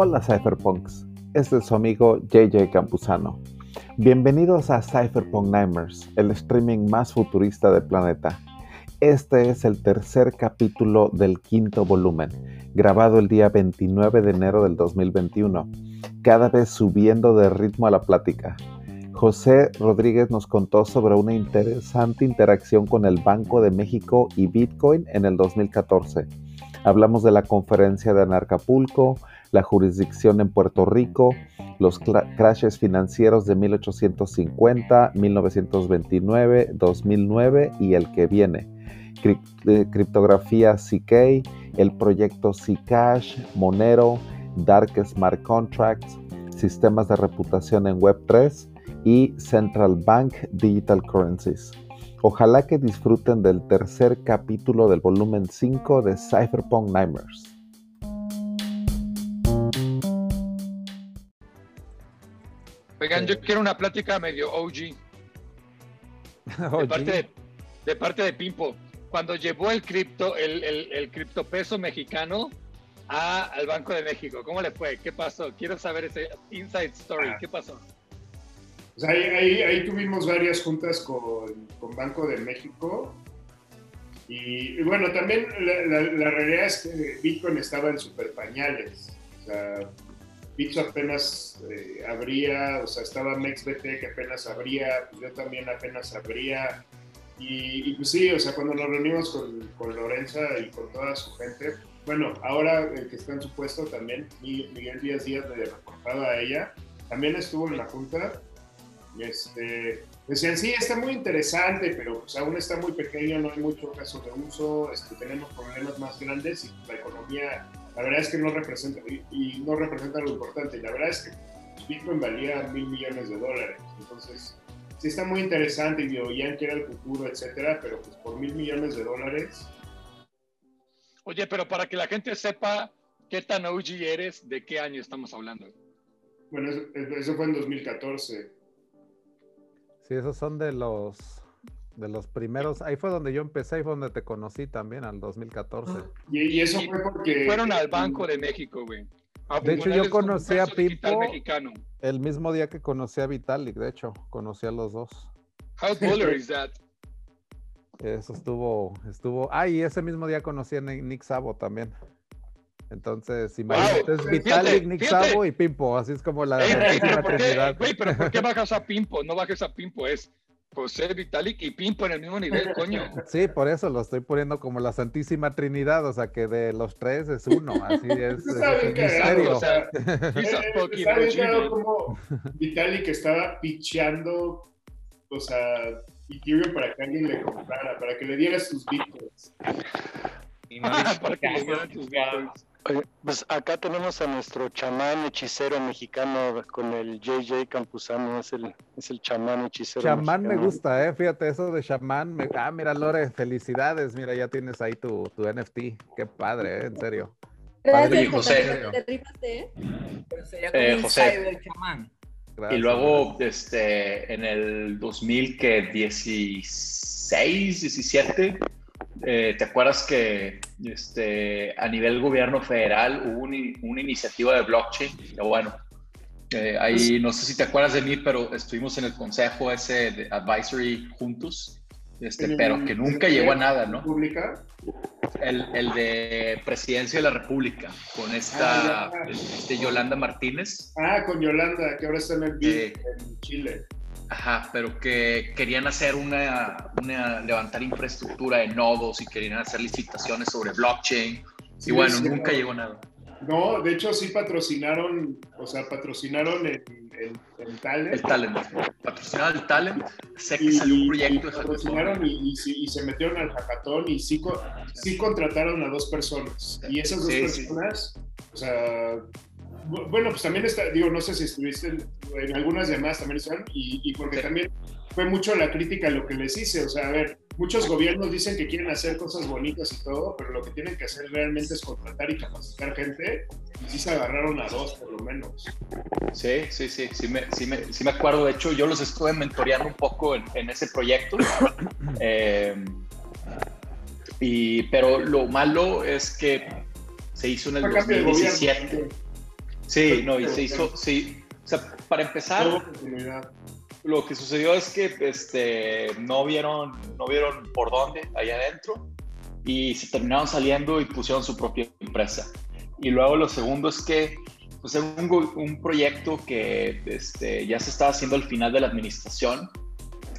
Hola Cypherpunks, este es su amigo JJ Campuzano. Bienvenidos a Cypherpunk Nightmares, el streaming más futurista del planeta. Este es el tercer capítulo del quinto volumen, grabado el día 29 de enero del 2021, cada vez subiendo de ritmo a la plática. José Rodríguez nos contó sobre una interesante interacción con el Banco de México y Bitcoin en el 2014. Hablamos de la conferencia de Anarcapulco, la jurisdicción en Puerto Rico, los crashes financieros de 1850, 1929, 2009 y el que viene, eh, criptografía CK, el proyecto Zcash, Monero, Dark Smart Contracts, sistemas de reputación en Web3 y Central Bank Digital Currencies. Ojalá que disfruten del tercer capítulo del volumen 5 de Cypherpunk Nightmares. Oigan, yo quiero una plática medio OG. De, parte de, de, parte de, Pimpo. Cuando llevó el cripto, el, el, el criptopeso mexicano a, al Banco de México, ¿cómo le fue? ¿Qué pasó? Quiero saber ese inside story. ¿Qué pasó? Pues ahí, ahí, ahí, tuvimos varias juntas con, con Banco de México. Y, y bueno, también la, la, la, realidad es que Bitcoin estaba en super pañales. O sea, Bitso apenas eh, abría, o sea, estaba MexBT que apenas abría, pues yo también apenas abría. Y, y, pues sí, o sea, cuando nos reunimos con, con, Lorenza y con toda su gente, bueno, ahora el que está en su puesto también, Miguel Díaz Díaz le reportaba a ella, también estuvo en la junta. Este, decían, sí, está muy interesante, pero pues aún está muy pequeño, no hay mucho caso de uso, este, tenemos problemas más grandes y la economía la verdad es que no representa, y, no representa lo importante, la verdad es que Bitcoin valía mil millones de dólares, entonces sí está muy interesante y ya quiere el futuro, etcétera, pero pues por mil millones de dólares. Oye, pero para que la gente sepa qué tan OG eres, ¿de qué año estamos hablando? Bueno, eso, eso fue en 2014. Sí, esos son de los de los primeros, ahí fue donde yo empecé, ahí fue donde te conocí también, al 2014. Ah. Y, eso fue porque... Fueron al Banco de México, güey. de hecho, yo conocí a Pimpo el mismo día que conocí a Vitalik, de hecho, conocí a los dos. How baller is that? Eso estuvo, estuvo, ah, y ese mismo día conocí a Nick Sabo también. Entonces, imagínate, es Vitalik, Nick Sabo y Pimpo, así es como la, trinidad. Güey, pero ¿por qué bajas a Pimpo? No bajes a Pimpo, es José Vitalik y Pimpo en el mismo nivel, coño. Sí, por eso lo estoy poniendo como la Santísima Trinidad, o sea que de los tres es uno, así es. Está bien cagado, o sea, está bien como Vitalik estaba picheando, o sea, Ethereum para que alguien le comprara, para que le diera sus bitcoins. Y no para que le dieran sus bitcoins pues acá tenemos a nuestro chamán hechicero mexicano con el JJ Campuzano, es el, es el chamán hechicero. Chamán me gusta, eh, fíjate, eso de chamán. Ah, mira, Lore, felicidades, mira, ya tienes ahí tu, tu NFT. Qué padre, eh, en serio. Gracias, José. Te, ¿eh? eh José. Chamán. Y luego, este, en el 2016, 17, eh, ¿Te acuerdas que este, a nivel gobierno federal hubo una iniciativa de blockchain? bueno, eh, ahí no sé si te acuerdas de mí, pero estuvimos en el consejo ese de advisory juntos, este, pero que nunca llegó a nada, ¿no? ¿República? El, el, de Presidencia de la República, con esta ah, este, Yolanda Martínez. Ah, con Yolanda, que ahora está en el eh, en Chile. Ajá, pero que querían hacer una, una, levantar infraestructura de nodos y querían hacer licitaciones sobre blockchain. y bueno, nunca llegó nada. No, de hecho sí patrocinaron, o sea, patrocinaron el, el, talent. El talent. Patrocinaron el talent. Sé que salió un proyecto de patrocinaron y, y, se metieron al hackathon y sí, sí contrataron a dos personas. Y esas dos personas, o sea, bueno, pues también está, digo, no sé si estuviste en, algunas llamadas también están, y, y porque también fue mucho la crítica a lo que les hice, o sea, a ver, muchos gobiernos dicen que quieren hacer cosas bonitas y todo, pero lo que tienen que hacer realmente es contratar y capacitar gente, y sí se agarraron a dos por lo menos. Sí, sí, sí, sí me, sí me, sí me acuerdo, de hecho yo los estuve mentoreando un poco en, en ese proyecto. Eh, Y, pero lo malo es que se hizo en el 2017. Sí, no, y se hizo, sí. O sea, para empezar, lo que sucedió es que este, no, vieron, no vieron por dónde allá adentro y se terminaron saliendo y pusieron su propia empresa. Y luego lo segundo es que pues, era un, un proyecto que este, ya se estaba haciendo al final de la administración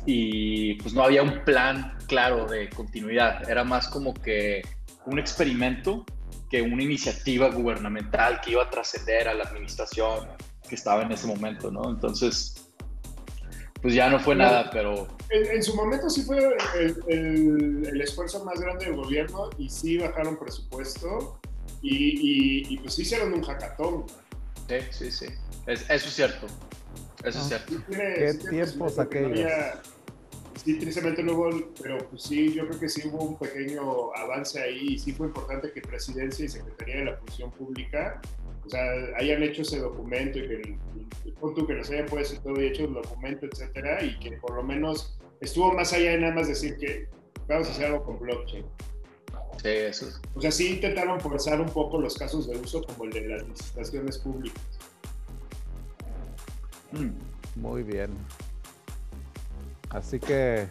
y pues no había un plan claro de continuidad. Era más como que un experimento que una iniciativa gubernamental que iba a trascender a la administración que estaba en ese momento, ¿no? Entonces, pues ya no fue nada, pero... En, su momento sí fue el, el, esfuerzo más grande del gobierno y sí bajaron presupuesto y, y, pues hicieron un hackathon. Sí, sí, sí. eso es cierto. Eso es cierto. ¿Qué tiempos aquellos? Sí, tristemente no hubo, pero pues sí, yo creo que sí hubo un pequeño avance ahí y sí fue importante que Presidencia y Secretaría de la Función Pública o sea, hayan hecho ese documento y que el, punto que nos hayan puesto todo y hecho el documento, etcétera, y que por lo menos estuvo más allá de nada más decir que vamos a hacer algo con blockchain. Sí, eso O sea, sí intentaron forzar un poco los casos de uso como el de las licitaciones públicas. Mm. Muy bien. Así que,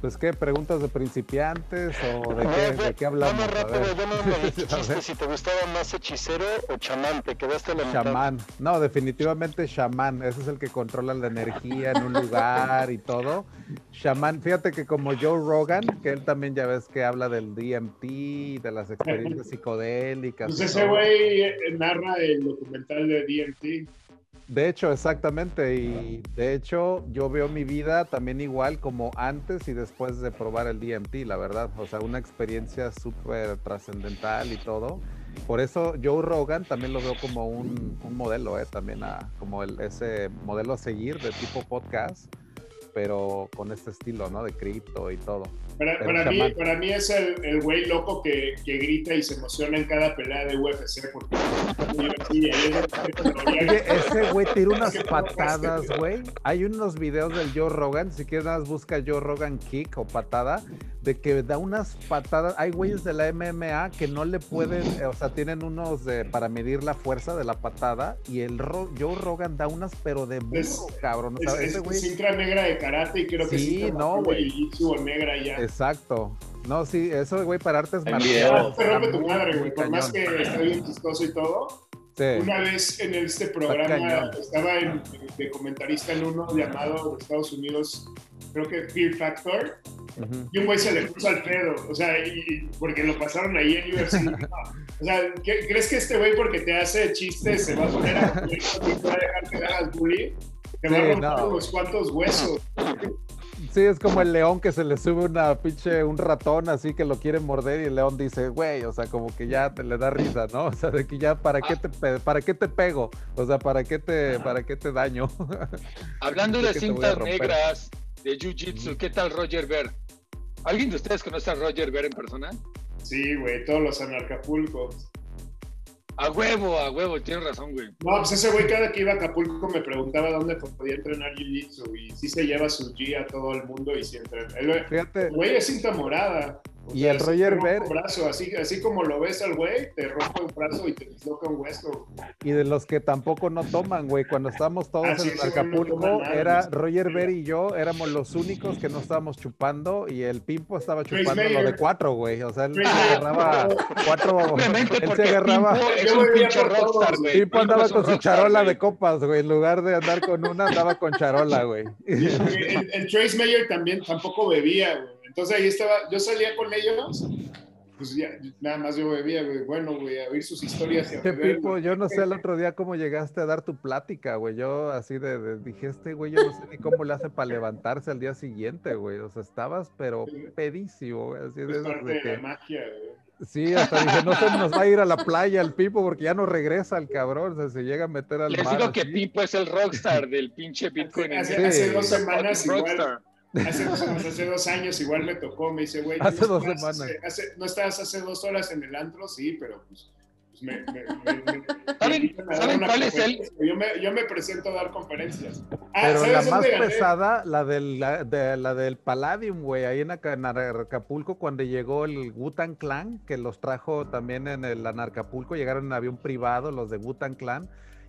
pues, ¿qué? ¿Preguntas de principiantes o de, qué, de qué hablamos? Vamos rápido, yo no me dijiste si te gustaba más hechicero o chamán, te quedaste la Chamán, no, definitivamente chamán, ese es el que controla la energía en un lugar y todo. Chamán, fíjate que como Joe Rogan, que él también ya ves que habla del DMT, de las experiencias psicodélicas. Pues ese güey eh, narra el documental de DMT. De hecho, exactamente. Y de hecho, yo veo mi vida también igual como antes y después de probar el DMT, la verdad. O sea, una experiencia súper trascendental y todo. Por eso Joe Rogan también lo veo como un, modelo, ¿eh? también a, como el, ese modelo a seguir de tipo podcast, pero con este estilo, ¿no? De cripto y todo. Para, mí, para mí es el, el güey loco que, que, grita y se emociona en cada pelea de UFC. Porque... Oye, ese güey tira unas patadas, güey. Hay unos videos del Joe Rogan, si quieres nada más busca Joe Rogan kick o patada, de que da unas patadas. Hay güeyes de la MMA que no le pueden, o sea, tienen unos de, para medir la fuerza de la patada y el Joe Rogan da unas, pero de burro, cabrón. O sea, es, ese güey... cinta negra de karate y creo que sí, no, güey. negra ya. Exacto. No, sí, eso, güey, para artes marciales. Te rompe tu madre, güey. Por más que está bien chistoso y todo. Una vez en este programa estaba en, de comentarista en uno llamado de Estados Unidos, creo que Fear Factor, y un güey se le puso al pedo, o sea, y, porque lo pasaron ahí en UFC. o sea, ¿crees que este güey porque te hace chistes se va a poner a y va a dejar que hagas bullying? Te va a romper unos cuantos huesos. Sí, es como el león que se le sube una pinche, un ratón así que lo quiere morder y el león dice, güey, o sea, como que ya te le da risa, ¿no? O sea, de que ya, ¿para qué te, para qué te pego? O sea, ¿para qué te, para qué te daño? Hablando de cintas negras, de Jiu-Jitsu, ¿qué tal Roger Ver? ¿Alguien de ustedes conoce a Roger Ver en persona? Sí, güey, todos los anarcapulcos. A huevo, a huevo, tienes razón, güey. No, pues ese güey cada que iba a Acapulco me preguntaba dónde podía entrenar Jiu-Jitsu y sí se lleva su G a todo el mundo y siempre. El, Fíjate. güey es cinta morada y el Roger Ver. Brazo, así, así como lo ves al güey, te rompe un brazo y te disloca un hueso. Y de los que tampoco no toman, güey. Cuando estábamos todos ah, en Acapulco, era Roger Ver y yo, éramos los únicos que no estábamos chupando y el Pimpo estaba chupando lo de cuatro, güey. O sea, él se agarraba cuatro. Obviamente, él se agarraba. Pimpo es un pinche rockstar, güey. Pimpo andaba con su charola de copas, güey. En lugar de andar con una, andaba con charola, güey. El, el Trace Mayer también tampoco bebía, güey. Entonces ahí estaba, yo salía con ellos, pues ya, nada más yo bebía, güey, bueno, güey, a oír sus historias. Y a Pipo, yo no sé el otro día cómo llegaste a dar tu plática, güey, yo así de, dije, este güey, yo no sé ni cómo le hace para levantarse al día siguiente, güey, o sea, estabas, pero pedísimo, güey, así de, parte de, la magia, güey. Sí, hasta dije, no se nos va a ir a la playa el Pipo porque ya no regresa el cabrón, o sea, se llega a meter al Les mar. Les digo que Pipo es el rockstar del pinche Bitcoin. Hace, hace dos semanas igual, Hace dos, hace dos años igual me tocó, me dice, güey, hace dos semanas. ¿no estabas hace dos horas en el antro? Sí, pero pues, me, ¿Saben, cuál es el? Yo me, yo me, presento a dar conferencias. Ah, Pero la más pesada, la del, la, de, la del Palladium, güey, ahí en, Acapulco, cuando llegó el Wutan Clan, que los trajo también en el Anarcapulco, llegaron en avión privado los de Wutan Clan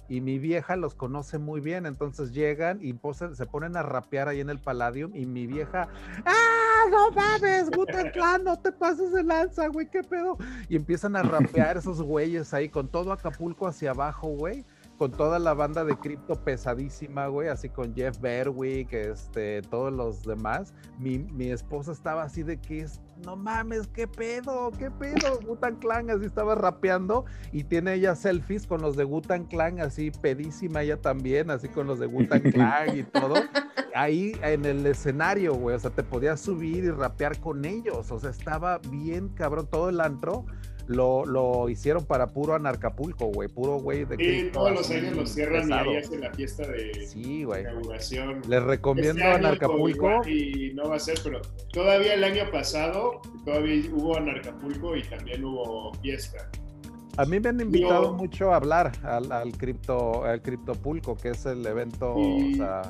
y mi vieja los conoce muy bien, entonces llegan y se ponen a rapear ahí en el Palladium y mi vieja, ¡ah, no mames, Gutan Clan, no te pases de lanza, güey, qué pedo! Y empiezan a rapear esos güeyes ahí con todo Acapulco hacia abajo, güey con toda la banda de cripto pesadísima, güey, así con Jeff Berwick, este, todos los demás. Mi, mi esposa estaba así de que es, no mames, qué pedo, qué pedo, Gutan Clan, así estaba rapeando y tiene ella selfies con los de Gutan Clan, así pedísima ella también, así con los de Gutan Clan y todo. Ahí en el escenario, güey, o sea, te podías subir y rapear con ellos, o sea, estaba bien cabrón todo el antro lo, lo hicieron para puro Anarcapulco, güey, puro güey de Sí, todos los años lo cierran y ahí hacen la fiesta de sí, güey. inauguración. Les recomiendo este Anarcapulco. Y no va a ser, pero todavía el año pasado, todavía hubo Anarcapulco y también hubo fiesta. A mí me han invitado mucho a hablar al, al cripto, al criptopulco, que es el evento, o sea,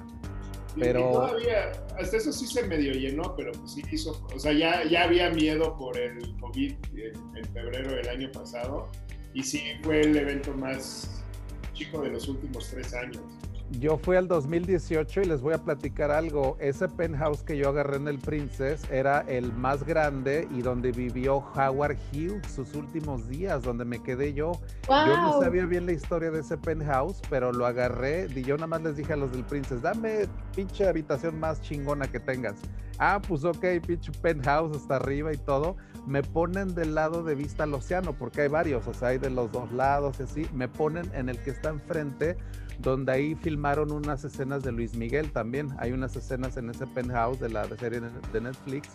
pero... todavía, hasta eso sí se medio llenó, pero pues sí hizo, o sea, ya, ya había miedo por el COVID en, febrero del año pasado y sí fue el evento más chico de los últimos tres años. Yo fui al 2018 y les voy a platicar algo. Ese penthouse que yo agarré en el Princess era el más grande y donde vivió Howard Hughes sus últimos días, donde me quedé yo. Yo no sabía bien la historia de ese penthouse, pero lo agarré y yo nada más les dije a los del Princess, dame pinche habitación más chingona que tengas. Ah, pues ok, pinche penthouse hasta arriba y todo. Me ponen del lado de vista al océano, porque hay varios, o sea, hay de los dos lados y así. Me ponen en el que está enfrente donde ahí filmaron unas escenas de Luis Miguel también. Hay unas escenas en ese penthouse de la serie de Netflix,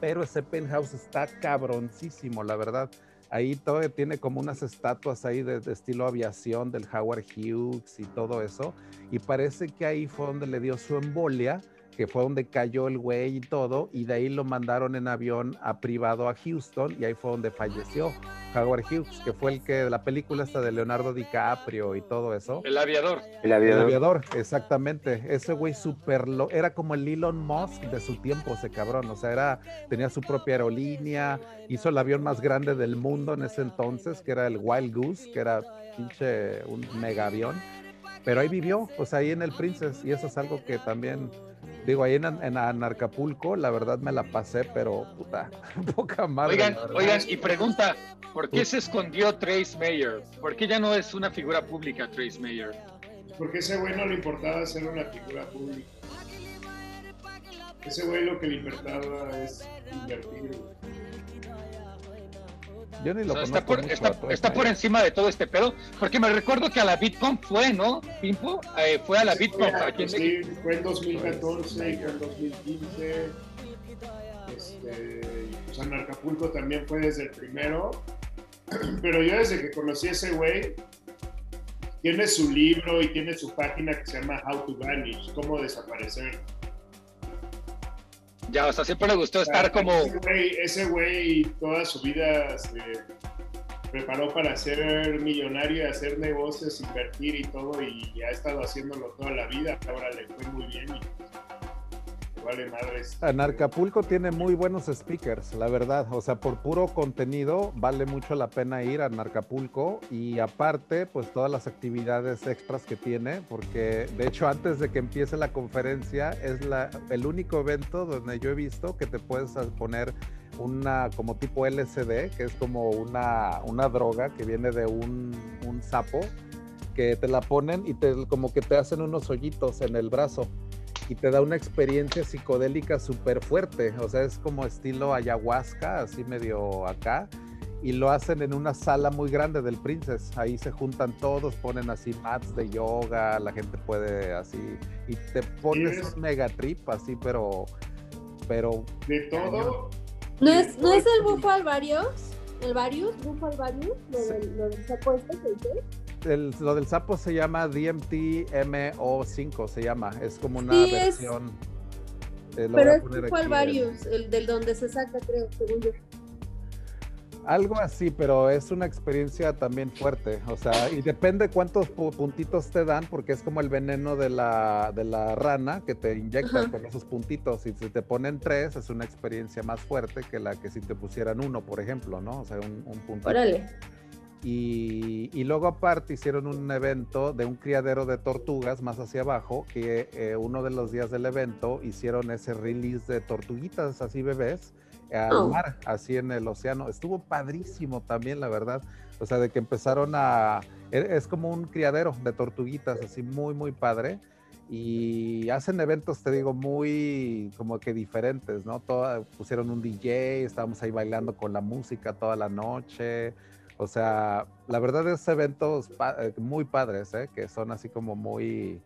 pero ese penthouse está cabroncísimo, la verdad. Ahí todo tiene como unas estatuas ahí de, de, estilo aviación del Howard Hughes y todo eso. Y parece que ahí fue donde le dio su embolia que fue donde cayó el güey y todo, y de ahí lo mandaron en avión a privado a Houston, y ahí fue donde falleció Howard Hughes, que fue el que de la película esta de Leonardo DiCaprio y todo eso. El aviador. El aviador. El aviador, exactamente. Ese güey súper lo, era como el Elon Musk de su tiempo, ese cabrón. O sea, era, tenía su propia aerolínea, hizo el avión más grande del mundo en ese entonces, que era el Wild Goose, que era pinche un mega avión. Pero ahí vivió, o sea, ahí en el Princess, y eso es algo que también Digo, ahí en, en Anarcapulco, la verdad me la pasé, pero puta, poca madre. Oigan, oigan, y pregunta, ¿por qué se escondió Trace Mayer? ¿Por qué ya no es una figura pública Trace Mayer? Porque ese güey no le importaba ser una figura pública. Ese güey lo que le importaba es invertir. Yo ni lo está, por, está, por, encima de todo este pedo, porque me recuerdo que a la Bitcoin fue, ¿no? Pimpo, eh, fue a la Bitcoin. sí, fue en 2014, fue en 2015. Este, pues Anarcapulco también fue desde el primero. Pero yo desde que conocí a ese güey, tiene su libro y tiene su página que se llama How to Vanish, cómo desaparecer. Ya, o sea, siempre le gustó estar como... Ese güey toda su vida se preparó para ser millonario, hacer negocios, invertir y todo, y ha estado haciéndolo toda la vida. Ahora le fue muy bien y vale madres. Anarcapulco tiene muy buenos speakers, la verdad. O sea, por puro contenido vale mucho la pena ir a Anarcapulco y aparte, pues todas las actividades extras que tiene, porque de hecho antes de que empiece la conferencia es la, el único evento donde yo he visto que te puedes poner una como tipo LSD, que es como una, una droga que viene de un, un sapo que te la ponen y te como que te hacen unos hoyitos en el brazo y te da una experiencia psicodélica súper fuerte. O sea, es como estilo ayahuasca, así medio acá. Y lo hacen en una sala muy grande del Princess. Ahí se juntan todos, ponen así mats de yoga, la gente puede así. Y te pones un mega trip así, pero. pero de todo. ¿No es, ¿no es el bufo alvarius? ¿El varius? ¿Bufo alvarius? ¿Lo, del, lo del que lo del sapo se llama DMT-MO5, se llama. Es como una versión. Eh, pero es cuál varios, el del donde se saca, creo, según yo. Algo así, pero es una experiencia también fuerte. O sea, y depende cuántos puntitos te dan, porque es como el veneno de la, de la rana que te inyectan con esos puntitos. Y si te ponen tres, es una experiencia más fuerte que la que si te pusieran uno, por ejemplo, ¿no? O sea, un, un puntito. Órale. Y, y, luego aparte hicieron un evento de un criadero de tortugas más hacia abajo, que eh, uno de los días del evento hicieron ese release de tortuguitas así bebés al Oh. mar, así en el océano. Estuvo padrísimo también, la verdad. O sea, de que empezaron a... e- Es como un criadero de tortuguitas, así muy, muy padre. Y hacen eventos, te digo, muy como que diferentes, ¿no? Toda- pusieron un DJ, estábamos ahí bailando con la música toda la noche. O sea, la verdad es eventos pa- eh, muy padres, ¿eh? Que son así como muy,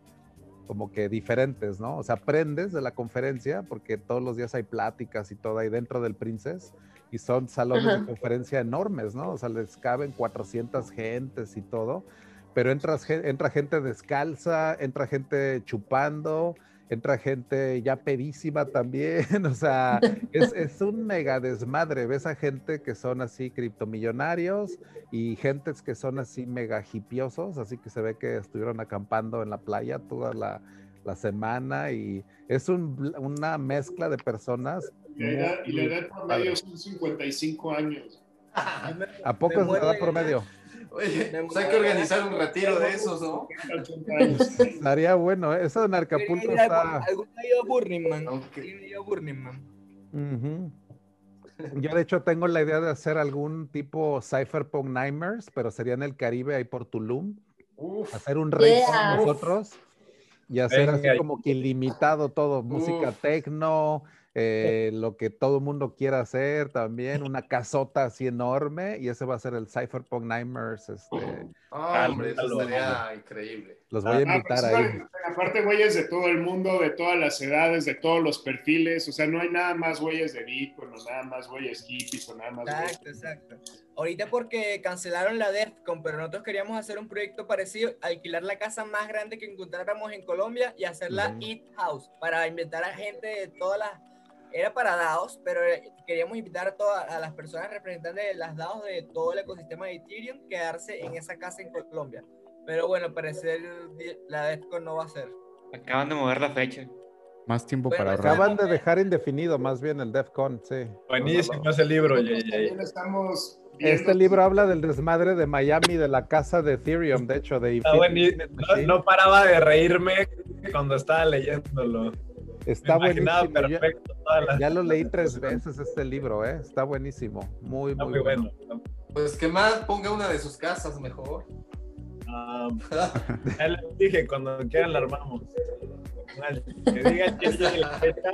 como que diferentes, ¿no? O sea, aprendes de la conferencia porque todos los días hay pláticas y todo ahí dentro del Princess y son salones Ajá. de conferencia enormes, ¿no? O sea, les caben 400 gentes y todo, pero entras, entra gente descalza, entra gente chupando, entra gente ya pedísima también, o sea, es, es un mega desmadre, ves a gente que son así criptomillonarios y gentes que son así mega hipiosos, así que se ve que estuvieron acampando en la playa toda la, la semana y es un una mezcla de personas. Y la edad, y la muy edad promedio padre. son 55 años. ¿A poco es la edad promedio? Oye, pues hay que organizar un retiro de esos, ¿no? 80 años. Estaría bueno, ¿eh? eso en Acapulco está... ¿Algún día ido a Burning Man? Ok. ¿Alguien ha ido a Burning Man? Yo de hecho tengo la idea de hacer algún tipo Cypherpunk Nightmares, pero sería en el Caribe, ahí por Tulum. Uf. Hacer un rey Yeah. con nosotros y hacer así Venga. como que ilimitado todo, música Uf. Tecno, eh, lo que todo el mundo quiera hacer también, una casota así enorme y ese va a ser el Cypherpunk Nightmares. Este, Ah, hombre, eso Álvaro. estaría increíble. los voy a Ah, invitar pues, ahí. bueno, aparte, güeyes de todo el mundo, de todas las edades, de todos los perfiles. O sea, no hay nada más güeyes de Bitcoin, o nada más güeyes hippies, o nada más güeyes. Exacto, exacto. Ahorita porque cancelaron la DEFCON, pero nosotros queríamos hacer un proyecto parecido, alquilar la casa más grande que encontráramos en Colombia y hacerla Ujú. Eat House, para invitar a gente de todas las... Era para DAOs, pero eh, queríamos invitar a todas a las personas representantes de las DAOs de todo el ecosistema de Ethereum, quedarse en esa casa en Colombia. Pero bueno, al parecer la DEFCON no va a ser. Acaban de mover la fecha. Más tiempo Bueno, para ahorrar. Acaban de dejar indefinido más bien el DEFCON, sí. Buenísimo ese libro, JJ. estamos viendo Este libro habla del desmadre de Miami, de la casa de Ethereum, de hecho, de buenísimo. No, no paraba de reírme cuando estaba leyéndolo. Está buenísimo. Ya- perfecto lo leí tres veces este libro, ¿eh? Está buenísimo. Muy, Está muy, muy bueno. bueno. Pues que más ponga una de sus casas mejor. Ah, ya les dije, cuando quieran la armamos. Que diga el JJ la fecha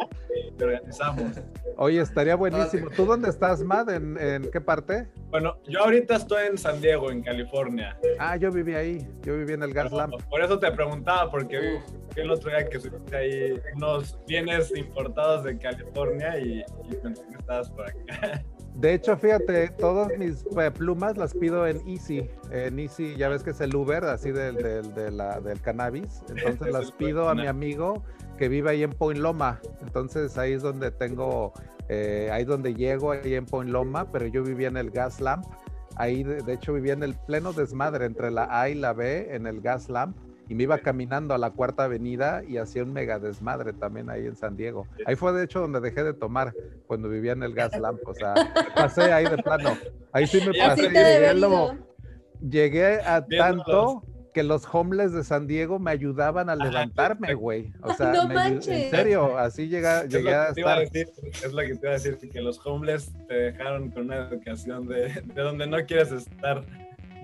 y organizamos. Oye, estaría buenísimo. ¿Tú dónde estás, Mad? ¿En, en qué parte? Bueno, yo ahorita estoy en San Diego, en California. Ah, yo viví ahí. Yo viví en el Gas Lamp. Por eso te preguntaba, porque vi el otro día que subiste ahí unos bienes importados de California y, y pensé que estabas por acá. De hecho, fíjate, todas mis eh, plumas las pido en Easy. En Easy, ya ves que es el Uber, así del, del, de la- del cannabis. Entonces Es las pido a mi amigo que vive ahí en Point Loma. Entonces ahí es donde tengo, eh, ahí es donde llego, ahí en Point Loma, pero yo vivía en el Gas Lamp. Ahí, de, de hecho, vivía en el pleno desmadre entre la A y la B, en el Gas Lamp. Y me iba caminando a la cuarta avenida y hacía un mega desmadre también ahí en San Diego. Ahí fue de hecho donde dejé de tomar cuando vivía en el Gas Lamp. O sea, pasé ahí de plano. Ahí sí me pasé. Y llegué, ido. llegué a tanto que los homeless de San Diego me ayudaban a levantarme, güey. O sea, No me en serio, así llega, Es lo llegué a iba a estar. decir, es lo que te iba a decir, que los homeless te dejaron con una educación de, de donde no quieres estar.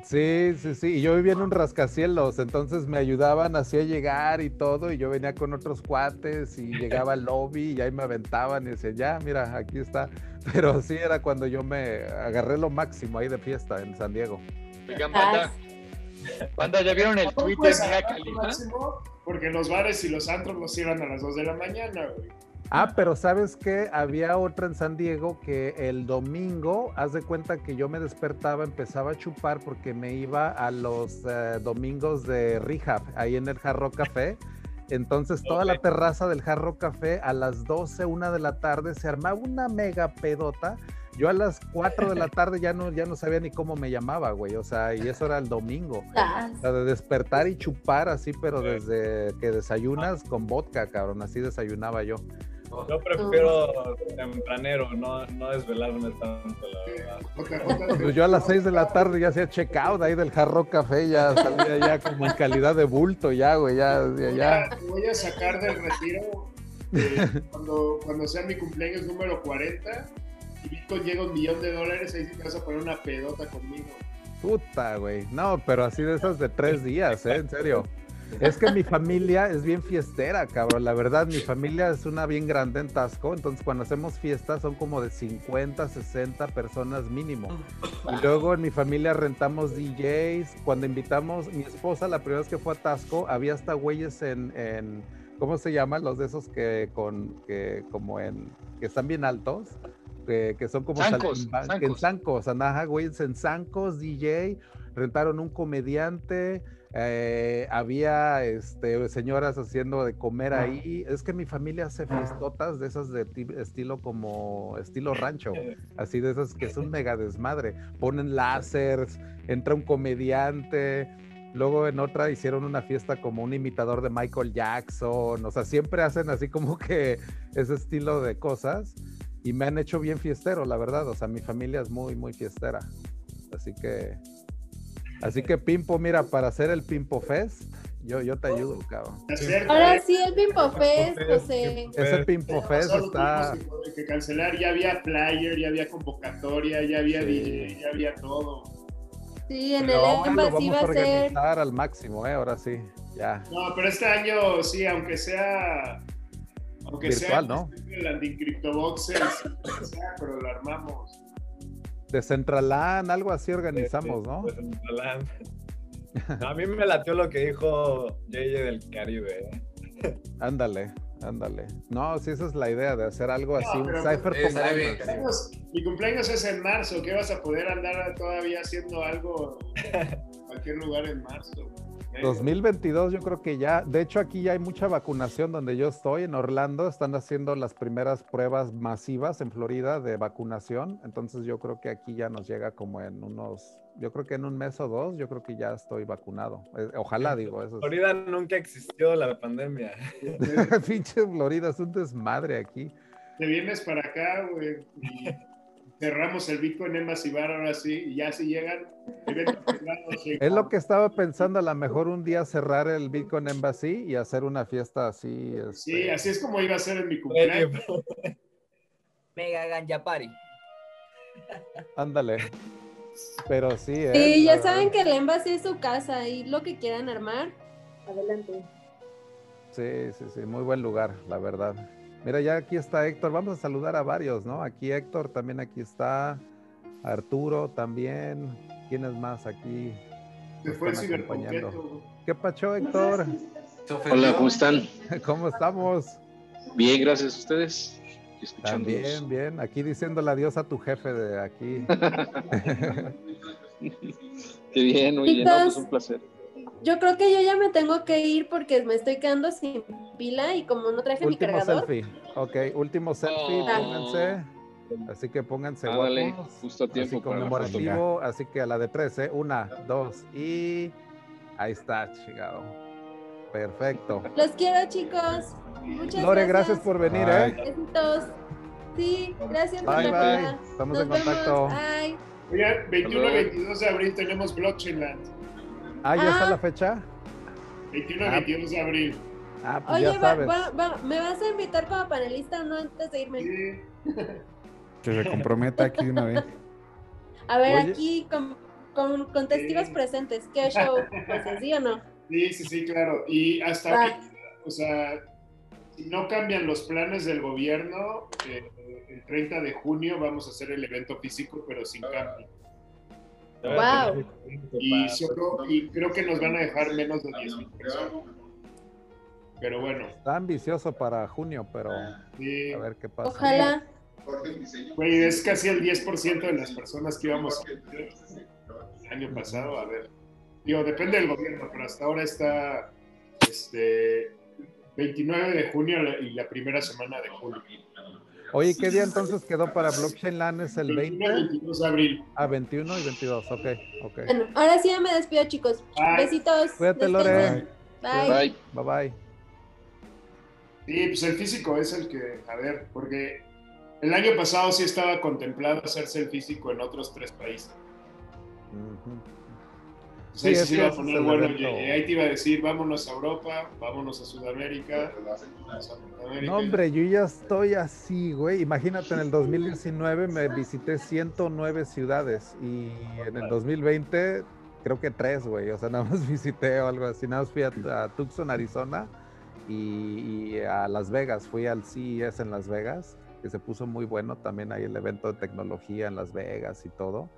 Sí, sí, sí. Y yo vivía en un rascacielos, entonces me ayudaban así a llegar y todo. Y yo venía con otros cuates y llegaba al lobby y ahí me aventaban y decían, ya, mira, aquí está. Pero sí era cuando yo me agarré lo máximo ahí de fiesta en San Diego. Oigan, banda, banda, ¿ya vieron el tweet de Mia porque los bares y los antros los cierran a las 2 de la mañana, güey. Ah, pero sabes que había otra en San Diego que el domingo, haz de cuenta que yo me despertaba, empezaba a chupar porque me iba a los eh, domingos de rehab, ahí en el Jarro Café. Entonces toda la terraza del Jarro Café a las 12, una de la tarde se armaba una mega pedota Yo a las 4 de la tarde ya no, ya no sabía ni cómo me llamaba, güey. O sea, y eso era el domingo. Ah, O sea, de despertar y chupar así, pero desde que desayunas con vodka, cabrón. Así desayunaba yo. Yo prefiero tempranero, no, no desvelarme tanto, la verdad. Pues yo a las 6 de la tarde ya hacía checkout ahí del jarro café, ya salía ya como en calidad de bulto, ya, güey, ya, ya. Voy ya. te voy a sacar del retiro eh, cuando, cuando sea mi cumpleaños número 40 y Bitcoin llega a un millón de dólares, ahí sí te vas a poner una pedota conmigo. Puta, güey. No, pero así de esas de tres días, ¿eh? En serio. Es que mi familia es bien fiestera, cabrón. La verdad, mi familia es una bien grande en Tasco. Entonces, cuando hacemos fiestas son como de 50, 60 personas mínimo. Y luego en mi familia rentamos DJs. Cuando invitamos, mi esposa, la primera vez que fue a Tasco, había hasta güeyes en, en ¿cómo se llaman? Los de esos que con, que como en, que están bien altos. Que, que son como Zancos, en zancos. en zancos, DJ, rentaron un comediante, eh, había este, señoras haciendo de comer ahí. Es que mi familia hace fiestotas de esas de ti- estilo como estilo rancho, así de esas que es un mega desmadre. Ponen láseres, entra un comediante. Luego en otra hicieron una fiesta como un imitador de Michael Jackson. O sea, siempre hacen así como que ese estilo de cosas. Y me han hecho bien fiestero, la verdad. O sea, mi familia es muy, muy fiestera. Así que Así que Pimpo, mira, para hacer el Pimpo Fest, yo, yo te ayudo, cabrón. Hacer- Ahora sí, el Pimpo Fest, José. Ese Pimpo Fest está. que- cancelar, ya había flyer, ya había convocatoria, ya había Sí. DJ, ya había todo. Sí, en el Pero ahora lo Embassy vamos va a a ser. organizar al máximo, ¿eh? Ahora sí, ya. No, pero este año sí, aunque sea. Aunque Virtual, sea ¿no? el Landing CryptoBoxes, pero lo armamos. De Centralan, algo así organizamos, ¿no? No, A mí me latió lo que dijo JJ del Caribe. ¿eh? Ándale, ándale. No, sí, esa es la idea de hacer algo así, un Mi cumpleaños es en marzo, ¿qué vas a poder andar todavía haciendo algo en cualquier lugar en marzo? Eh, 2022 yo creo que ya, de hecho aquí ya hay mucha vacunación donde yo estoy, en Orlando, están haciendo las primeras pruebas masivas en Florida de vacunación, entonces yo creo que aquí ya nos llega como en unos, yo creo que en un mes o dos, yo creo que ya estoy vacunado. Eh, Ojalá digo eso. es- Florida nunca existió la pandemia. Pinche Florida es un desmadre aquí. Te vienes para acá, güey, y cerramos el Bitcoin Embassy Bar ahora sí, y ya si llegan, eventos privados, sí. Es lo que estaba pensando, a lo mejor un día cerrar el Bitcoin Embassy y hacer una fiesta así. Sí, este, así es como iba a ser en mi cumpleaños. Mega Ganja Party. Ándale. Pero sí, ¿eh? Sí, ya saben verdad. que el Embassy es su casa y lo que quieran armar, adelante. Sí, sí, sí, muy buen lugar, la verdad. Mira, ya aquí está Héctor, vamos a saludar a varios, ¿no? Aquí Héctor, también aquí está, Arturo también, ¿quién es más aquí? Se fue el acompañando? ¿Qué pacho, Héctor? Hola, ¿cómo están? ¿Cómo estamos? Bien, gracias a ustedes. También, bien, aquí diciéndole adiós a tu jefe de aquí. Qué bien, oye, no, Chicos. pues un placer. Yo creo que yo ya me tengo que ir porque me estoy quedando sin pila y como no traje mi último cargador. selfie, ok, último selfie, Oh. pónganse. Así que pónganse guapos. justo a Así tiempo para la foto. conmemorativo, así que a la de tres, ¿eh? Una, dos y ahí está, chingado. Perfecto. Los quiero, chicos. Muchas Lore, gracias. gracias por venir, Bye. ¿eh? Besitos. Sí, gracias por Bye, la bye. pila. Estamos Nos en contacto. vemos. Bye. Oigan, 21 y Hasta luego. 22 de abril tenemos Blockchain Land. Ah, ¿ya está Ah. la fecha? 21 y Ah. 22 de abril. Ah, pues Oye, ya va- sabes. va- va- ¿me vas a invitar como panelista o no antes de irme? Sí. Que se comprometa aquí una vez. A ver, Oye. aquí con, con, con testigos Sí. presentes. ¿Qué show? Pues sí o no. Sí, sí, sí, claro. Y hasta Va. ahorita, o sea, si no cambian los planes del gobierno, eh, el 30 de junio vamos a hacer el evento físico, pero sin cambio. Wow. Y, solo, y creo que nos van a dejar menos de 10.000 personas. Pero bueno, Está ambicioso para junio, pero sí, a ver qué pasa. Ojalá. güey, es casi el 10% de las personas que íbamos a el año pasado. A ver, digo, depende del gobierno, pero hasta ahora está este, 29 de junio y la primera semana de julio. Oye, ¿qué día entonces quedó para Blockchain LAN? ¿Es el 20? 22 de abril. Ah, 21 y 22, ok, ok. Bueno, ahora sí ya me despido, chicos. Bye. Besitos. Cuídate. Lore. Bye. Bye bye. Sí, pues el físico es el que, a ver, porque el año pasado sí estaba contemplado hacerse el físico en otros tres países. Ujú. Sí, Sí, sí, iba a poner bueno. Ahí te iba a decir, vámonos a Europa, vámonos a Sudamérica. a. No, hombre, yo ya estoy así, güey. Imagínate, en el 2019 me visité 109 ciudades y en el 2020 creo que tres, güey. O sea, nada más visité o algo así. Nada más fui a, a Tucson, Arizona y, a Las Vegas. Fui al CES en Las Vegas, que se puso muy bueno. También hay el evento de tecnología en Las Vegas y todo.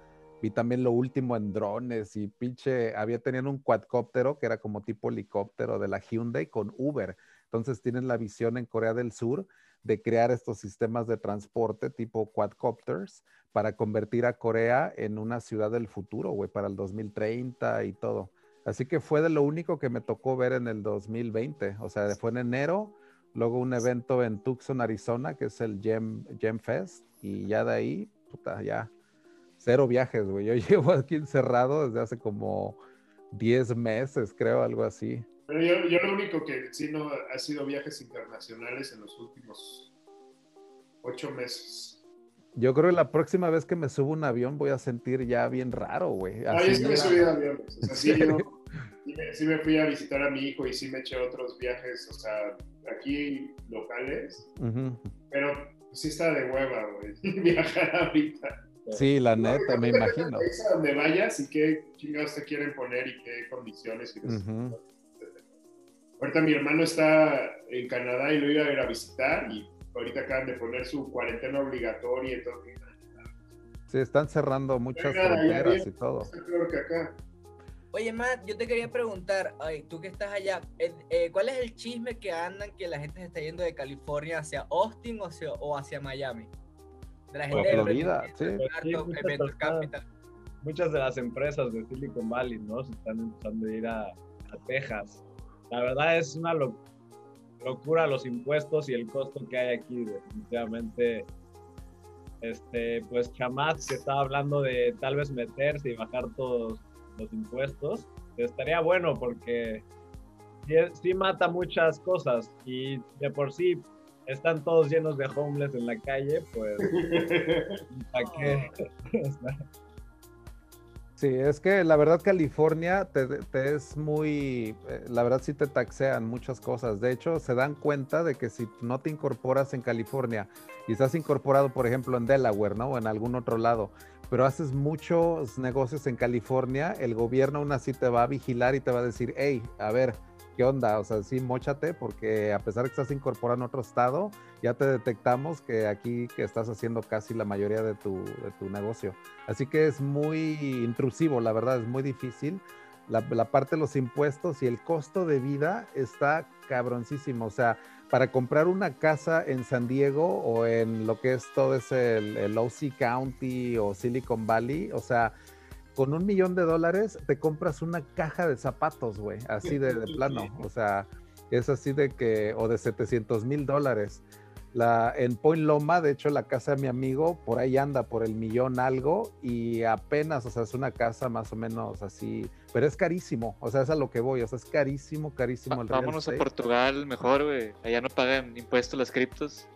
Vi también lo último en drones y pinche, había tenido un quadcóptero que era como tipo helicóptero de la Hyundai con Uber. Entonces tienen la visión en Corea del Sur de crear estos sistemas de transporte tipo quadcopters para convertir a Corea en una ciudad del futuro, güey, para el 2030 y todo. Así que fue de lo único que me tocó ver en el 2020. O sea, fue en enero, luego un evento en Tucson, Arizona, que es el Gem, Gem Fest, y ya de ahí, puta, ya cero viajes, güey. Yo llevo aquí encerrado desde hace como 10 meses, creo, algo así. Pero yo, yo lo único que sí no ha sido viajes internacionales en los últimos ocho meses. Yo creo que la próxima vez que me subo un avión voy a sentir ya bien raro, güey. Ay, Así es que me he de- aviones. O sea, sí. Sí me, sí me fui a visitar a mi hijo y sí me eché otros viajes, o sea, aquí locales, Ujú. pero sí está de hueva, güey, viajar ahorita. Sí, la neta, me imagino. A donde vayas y qué chingados te quieren poner y qué condiciones. Y no sé. Ujú. Ahorita mi hermano está en Canadá y lo iba a ir a visitar y ahorita acaban de poner su cuarentena obligatoria y todo. Sí, están cerrando muchas fronteras y todo. Está peor que acá. Oye, Matt, yo te quería preguntar, ay, tú que estás allá, eh, eh, ¿cuál es el chisme que andan que la gente se está yendo de California hacia Austin o hacia, o hacia Miami? De la O gente de Florida, sí. Muchas personas- de las empresas de Silicon Valley, ¿no? Se están empezando a ir a, a Texas. La verdad es una lo- locura los impuestos y el costo que hay aquí. Definitivamente, este, pues Chamat que estaba hablando de tal vez meterse y bajar todos los impuestos, estaría bueno porque sí, sí mata muchas cosas y de por sí están todos llenos de homeless en la calle, pues ¿para qué? Sí, es que la verdad California te, te es muy, eh, la verdad sí te taxean muchas cosas. De hecho, se dan cuenta de que si no te incorporas en California y estás incorporado, por ejemplo, en Delaware, ¿no? O en algún otro lado, pero haces muchos negocios en California, el gobierno aún así te va a vigilar y te va a decir, hey, a ver, ¿qué onda? O sea, sí, mochate, porque a pesar de que estás incorporado en otro estado, ya te detectamos que aquí que estás haciendo casi la mayoría de tu, de tu negocio. Así que es muy intrusivo, la verdad, es muy difícil. La, la parte de los impuestos y el costo de vida está cabroncísimo. O sea, para comprar una casa en San Diego o en lo que es todo ese, el, el OC County o Silicon Valley, o sea, con un millón de dólares te compras una caja de zapatos, güey, así de, de plano. O sea, es así de que, o de 700 mil dólares. La, en Point Loma, de hecho, la casa de mi amigo, por ahí anda por el millón algo y apenas, o sea, es una casa más o menos así, pero es carísimo, o sea, es a lo que voy, o sea, es carísimo, carísimo el real Vámonos a. Portugal mejor, güey. Allá no pagan impuestos las criptos.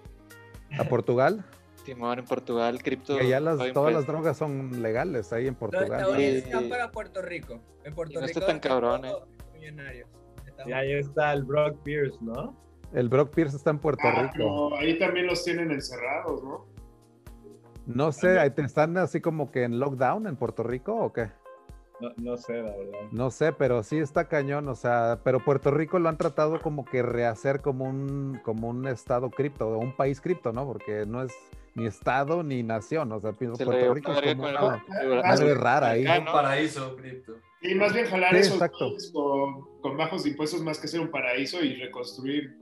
¿A Portugal? Timón en Portugal, cripto. Y allá las, todas las drogas son legales ahí en Los Portugal. Sí. están para Puerto Rico. En Puerto Y no Rico está tan cabrón, millonarios. Y ahí está el Brock Pierce, ¿no? El Brock Pierce está en Puerto Ah, Rico. ahí también los tienen encerrados, ¿no? No sé, ahí te- ¿están así como que en lockdown en Puerto Rico o qué? No, no sé, la verdad. No sé, pero sí está cañón, o sea, pero Puerto Rico lo han tratado como que rehacer como un, como un estado cripto, o un país cripto, ¿no? Porque no es ni estado ni nación, o sea, pienso Se Puerto le Rico es como una madre rara ahí. Un paraíso, cripto. Y más bien jalar Sí, esos con bajos impuestos más que ser un paraíso y reconstruir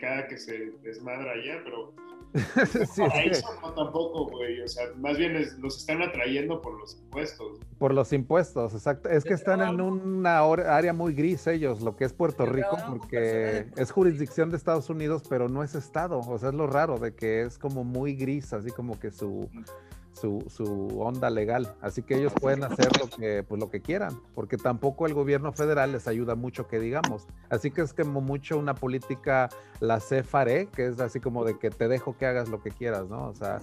cada que se desmadra allá, pero sí, eso no tampoco, güey. O sea, más bien los están atrayendo por los impuestos. Por los impuestos, exacto. Es que están en una área muy gris ellos, lo que es Puerto Rico, porque es jurisdicción de Estados Unidos, pero no es estado. O sea, es lo raro de que es como muy gris, así como que su su, onda legal. Así que ellos pueden hacer lo que, pues, lo que quieran, porque tampoco el gobierno federal les ayuda mucho que digamos. Así que es como mucho una política, la CFARE, que es así como de que te dejo que hagas lo que quieras, ¿no? O sea,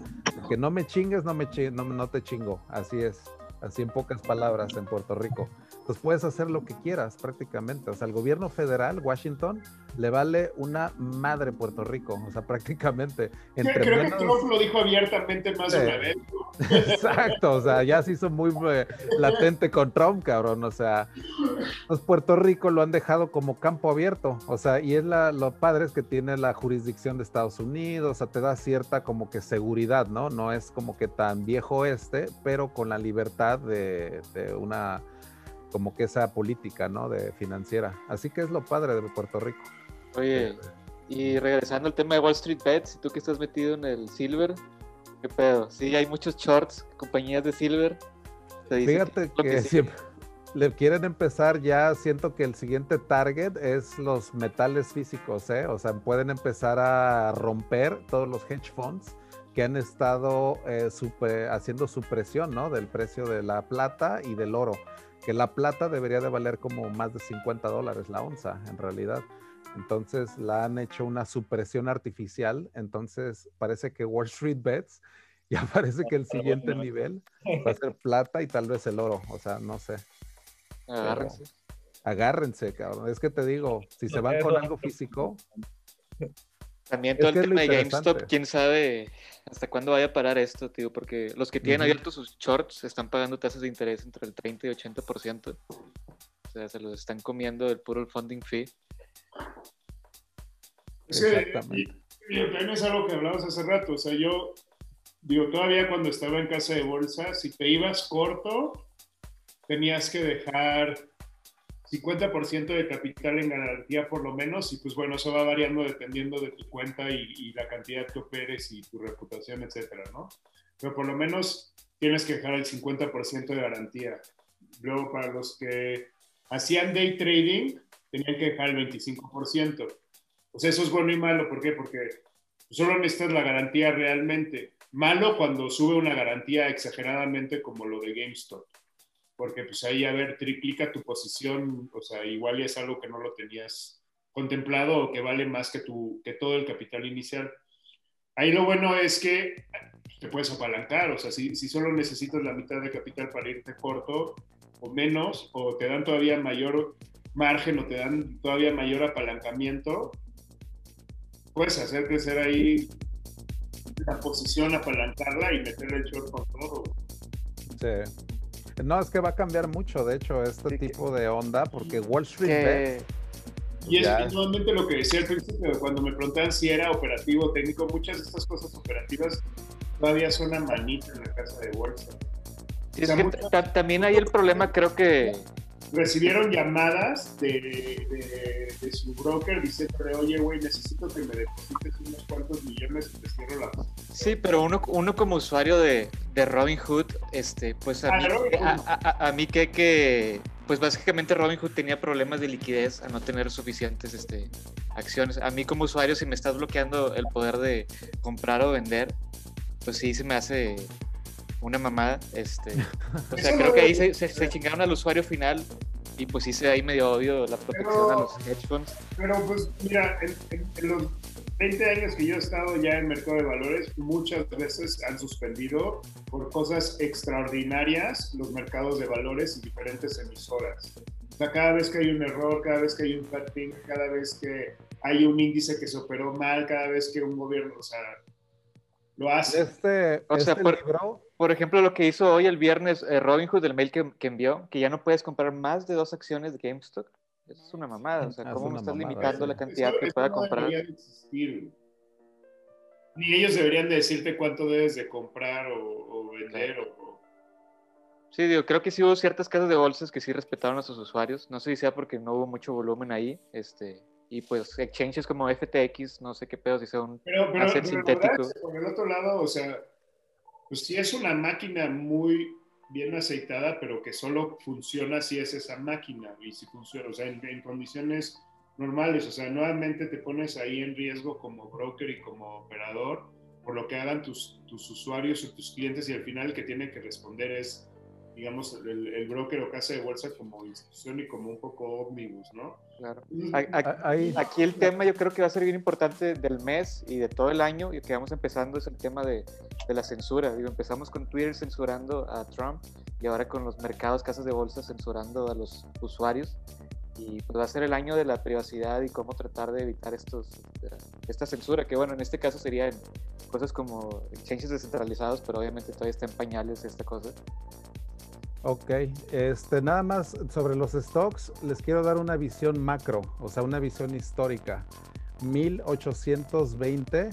que no me chingues, no, me no, no te chingo. Así es, así en pocas palabras en Puerto Rico pues puedes hacer lo que quieras prácticamente. O sea, el gobierno federal, Washington, le vale una madre Puerto Rico, o sea, prácticamente. Entre Creo que Trump lo dijo abiertamente más de una vez. Exacto, o sea, ya se hizo muy eh, latente con Trump, cabrón, o sea, pues Puerto Rico lo han dejado como campo abierto, o sea, y es la, lo padre es que tiene la jurisdicción de Estados Unidos, o sea, te da cierta como que seguridad, ¿no? No es como que tan viejo este, pero con la libertad de, de una como que esa política, ¿no? De financiera. Así que es lo padre de Puerto Rico. Oye, eh, y regresando al tema de Wall Street Bets, tú que estás metido en el Silver, ¿qué pedo? Sí, hay muchos shorts, compañías de Silver. Fíjate que, siempre le quieren empezar ya, siento que el siguiente target es los metales físicos, ¿eh? O sea, pueden empezar a romper todos los hedge funds que han estado eh, haciendo supresión, ¿no? Del precio de la plata y del oro que la plata debería de valer como más de 50 dólares la onza, en realidad. Entonces la han hecho una supresión artificial. Entonces parece que Wall Street Bets ya parece que el siguiente nivel va a ser plata y tal vez el oro. O sea, no sé. Agárrense. agárrense, cabrón. Es que te digo, si se van con algo físico. También todo el tema de GameStop, quién sabe hasta cuándo vaya a parar esto, tío, porque los que tienen abiertos sus shorts están pagando tasas de interés entre el 30 y 80%. O sea, se los están comiendo el puro funding fee. Es que, también es algo que hablamos hace rato. O sea, yo digo, todavía cuando estaba en casa de bolsa, si te ibas corto, tenías que dejar 50% de capital en garantía por lo menos, y pues bueno, eso va variando dependiendo de tu cuenta y, la cantidad que operes y tu reputación, etcétera, ¿no? Pero por lo menos tienes que dejar el 50% de garantía. Luego, para los que hacían day trading, tenían que dejar el 25%. O sea, eso es bueno y malo, ¿por qué? Porque solo necesitas la garantía realmente. Malo cuando sube una garantía exageradamente como lo de GameStop porque pues ahí, a ver, triplica tu posición, o sea, igual es algo que no lo tenías contemplado o que vale más que, tu, que todo el capital inicial. Ahí lo bueno es que te puedes apalancar, o sea, si, si solo necesitas la mitad de capital para irte corto o menos, o te dan todavía mayor margen o te dan todavía mayor apalancamiento, puedes hacer crecer ahí la posición, apalancarla y meterle el short con todo. Sí. No, es que va a cambiar mucho, de hecho, este tipo de onda, porque Wall Street Y es normalmente lo que decía al principio, cuando me preguntaban si era operativo o técnico, muchas de estas cosas operativas todavía son a manita en la casa de bolsa. es que también hay el problema, creo que recibieron llamadas de, de, su broker diciendo, oye, güey, necesito que me deposites unos cuantos millones y te cierro la Sí, pero uno, uno como usuario de, de Robinhood, este, pues a, ah, mí, que, que, pues básicamente Robinhood tenía problemas de liquidez a no tener suficientes este, acciones. A mí como usuario, si me estás bloqueando el poder de comprar o vender, pues sí se me hace una mamada. Este, o sea, creo que ahí se, se, chingaron al usuario final y pues sí se ahí medio odio la protección a los hedge funds. Pero pues mira, en, los 20 años que yo he estado ya en mercado de valores, muchas veces han suspendido por cosas extraordinarias los mercados de valores y diferentes emisoras. O sea, cada vez que hay un error, cada vez que hay un flatting, cada vez que hay un índice que se operó mal, cada vez que un gobierno, o sea, lo hace. Este, o sea, este por, por, ejemplo, lo que hizo hoy el viernes eh, Robinhood, del mail que, que, envió, que ya no puedes comprar más de dos acciones de GameStop. Eso es una mamada. O sea, ¿cómo me estás limitando la cantidad que pueda comprar? Ni ellos deberían decirte cuánto debes de comprar o, vender. O... Sí, digo, creo que sí hubo ciertas casas de bolsas que sí respetaron a sus usuarios. No sé si sea porque no hubo mucho volumen ahí, este, Y pues exchanges como FTX, no sé qué pedo si son pero, pero, hacen pero sintético. por el otro lado, o sea, pues sí es una máquina muy bien aceitada, pero que solo funciona si es esa máquina y si funciona, o sea, en, condiciones normales, o sea, nuevamente te pones ahí en riesgo como broker y como operador por lo que hagan tus, tus usuarios o tus clientes y al final el que tiene que responder es, digamos, el, el broker o casa de bolsa como institución y como un poco ómnibus, ¿no? Claro. Entonces, A- a- Ahí, Aquí el tema yo creo que va a ser bien importante del mes y de todo el año y que vamos empezando es el tema de, de la censura. Digo, empezamos con Twitter censurando a Trump y ahora con los mercados, casas de bolsa censurando a los usuarios. Y pues va a ser el año de la privacidad y cómo tratar de evitar estos, esta censura, que bueno, en este caso serían cosas como exchanges descentralizados, pero obviamente todavía está en pañales esta cosa. Ok, este, nada más sobre los stocks, les quiero dar una visión macro, o sea, una visión histórica. 1820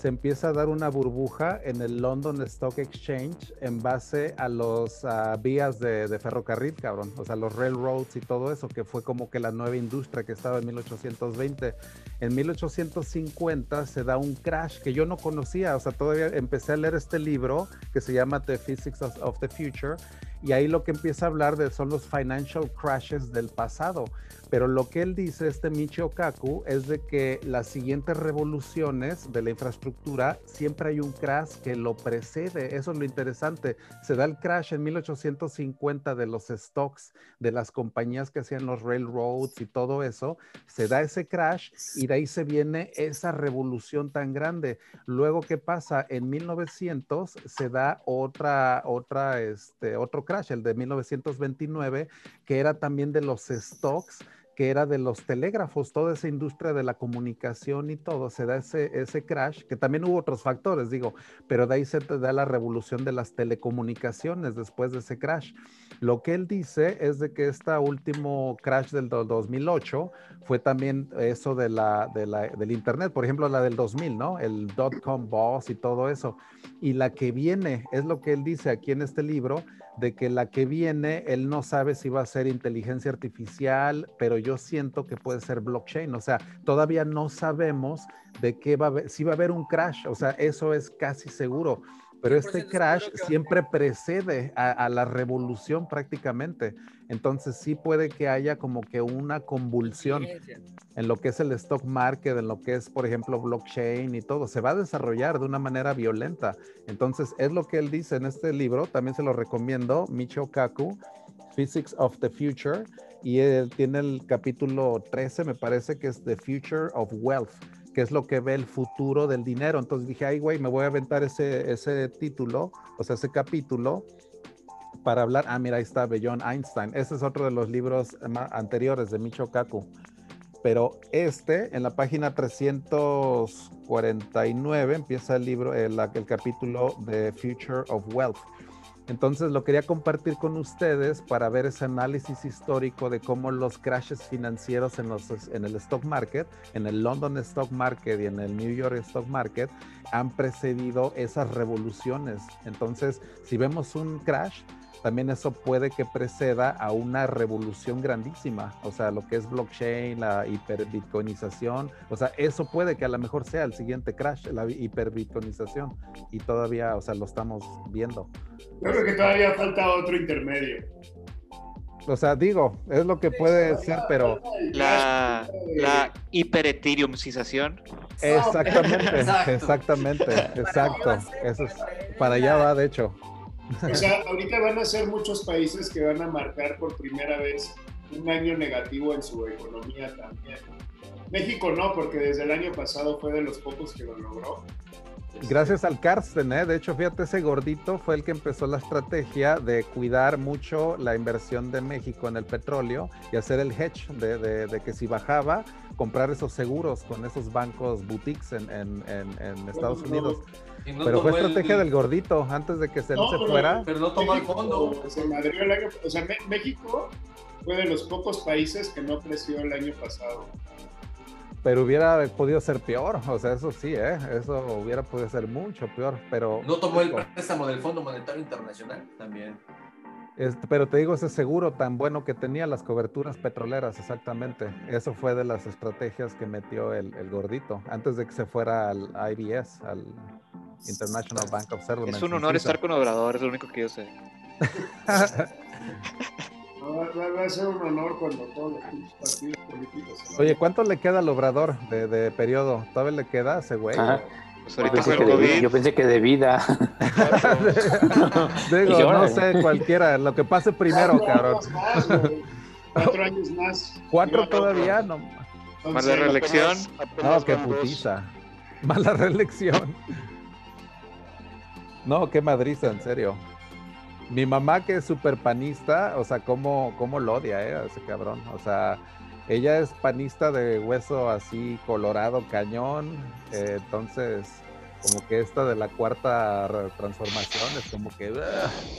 se empieza a dar una burbuja en el London Stock Exchange en base a los ah, vías de, de ferrocarril, cabrón, o sea, los railroads y todo eso, que fue como que la nueva industria que estaba en 1820. En 1850 se da un crash que yo no conocía, o sea, todavía empecé a leer este libro que se llama The Physics of, of the Future y ahí lo que empieza a hablar de son los financial crashes del pasado. Pero lo que él dice, este Michio Kaku, es de que las siguientes revoluciones de la infraestructura siempre hay un crash que lo precede. Eso es lo interesante. Se da el crash en 1850 de los stocks de las compañías que hacían los railroads y todo eso. Se da ese crash y de ahí se viene esa revolución tan grande. Luego, ¿qué pasa? En 1900 se da otra, otra, este, otro crash, el de 1929, que era también de los stocks que era de los telégrafos, toda esa industria de la comunicación y todo, se da ese, ese crash, que también hubo otros factores, digo, pero de ahí se da la revolución de las telecomunicaciones después de ese crash. Lo que él dice es de que este último crash del do- 2008 fue también eso de la, de la- del Internet, por ejemplo, la del 2000, ¿no? El dot-com boss y todo eso. Y la que viene, es lo que él dice aquí en este libro, de que la que viene, él no sabe si va a ser inteligencia artificial, pero yo siento que puede ser blockchain. O sea, todavía no sabemos de qué va a haber, si va a haber un crash. O sea, eso es casi seguro. Pero este 100% crash siempre precede a, a la revolución prácticamente. Entonces sí puede que haya como que una convulsión en lo que es el stock market, en lo que es, por ejemplo, blockchain y todo. Se va a desarrollar de una manera violenta. Entonces, es lo que él dice en este libro. También se lo recomiendo, Michio Kaku, Physics of the Future. Y él tiene el capítulo 13, me parece que es The Future of Wealth, que es lo que ve el futuro del dinero. Entonces dije, ay, güey, me voy a aventar ese, ese título, o sea, ese capítulo para hablar. Ah, mira, ahí está Beyond Einstein. Ese es otro de los libros ma- anteriores de Michio Kaku. Pero este, en la página 349, empieza el libro, el, el capítulo de Future of Wealth. Entonces lo quería compartir con ustedes para ver ese análisis histórico de cómo los crashes financieros en, los, en el stock market, en el London Stock Market y en el New York Stock Market han precedido esas revoluciones. Entonces, si vemos un crash, también eso puede que preceda a una revolución grandísima, o sea, lo que es blockchain, la hiperbitcoinización, o sea, eso puede que a lo mejor sea el siguiente crash, la hiperbitcoinización, y todavía, o sea, lo estamos viendo. Yo creo que todavía falta otro intermedio. O sea, digo, es lo que puede ser, pero La, la exactamente, Exacto. exactamente, exacto, eso es, para allá va, de hecho. O sea, ahorita van a ser muchos países que van a marcar por primera vez un año negativo en su economía también. México no, porque desde el año pasado fue de los pocos que lo logró. Gracias al Karsten, ¿eh? de hecho, fíjate, ese gordito fue el que empezó la estrategia de cuidar mucho la inversión de México en el petróleo y hacer el hedge de, de- de que si bajaba, comprar esos seguros con esos bancos boutiques en, en- en- en Estados Unidos. No Pero fue el- estrategia del gordito antes de que se, No, se pero- fuera. Pero no tomó el fondo. Se madrió el año, o sea, México fue de los pocos países que no creció el año pasado. Pero hubiera podido ser peor, o sea, eso sí, ¿eh? Eso hubiera podido ser mucho peor, pero... No tomó el préstamo del Fondo Monetario Internacional también. Este, pero te digo, ese seguro tan bueno que tenía las coberturas petroleras, exactamente. Eso fue de las estrategias que metió el, el gordito antes de que se fuera al IBS, al International Bank of Settlements. Es un honor estar con Obrador, es lo único que yo sé. Va, a ser un honor cuando todos los partidos políticos. Oye, ¿cuánto le queda al Obrador de, de periodo? ¿Todavía le queda ese güey? Pues yo, pensé que de, yo pensé que de vida. Digo, no sé, cualquiera, lo que pase primero, cabrón. Cuatro años más. ¿Cuatro todavía? No. Más la reelección. No, qué putiza. Más la reelección. No, qué madriza, en serio. Mi mamá, que es súper panista, o sea, ¿cómo, cómo lo odia, eh, ese cabrón? O sea, ella es panista de hueso así colorado, cañón. Eh, entonces, como que esta de la cuarta transformación es como que.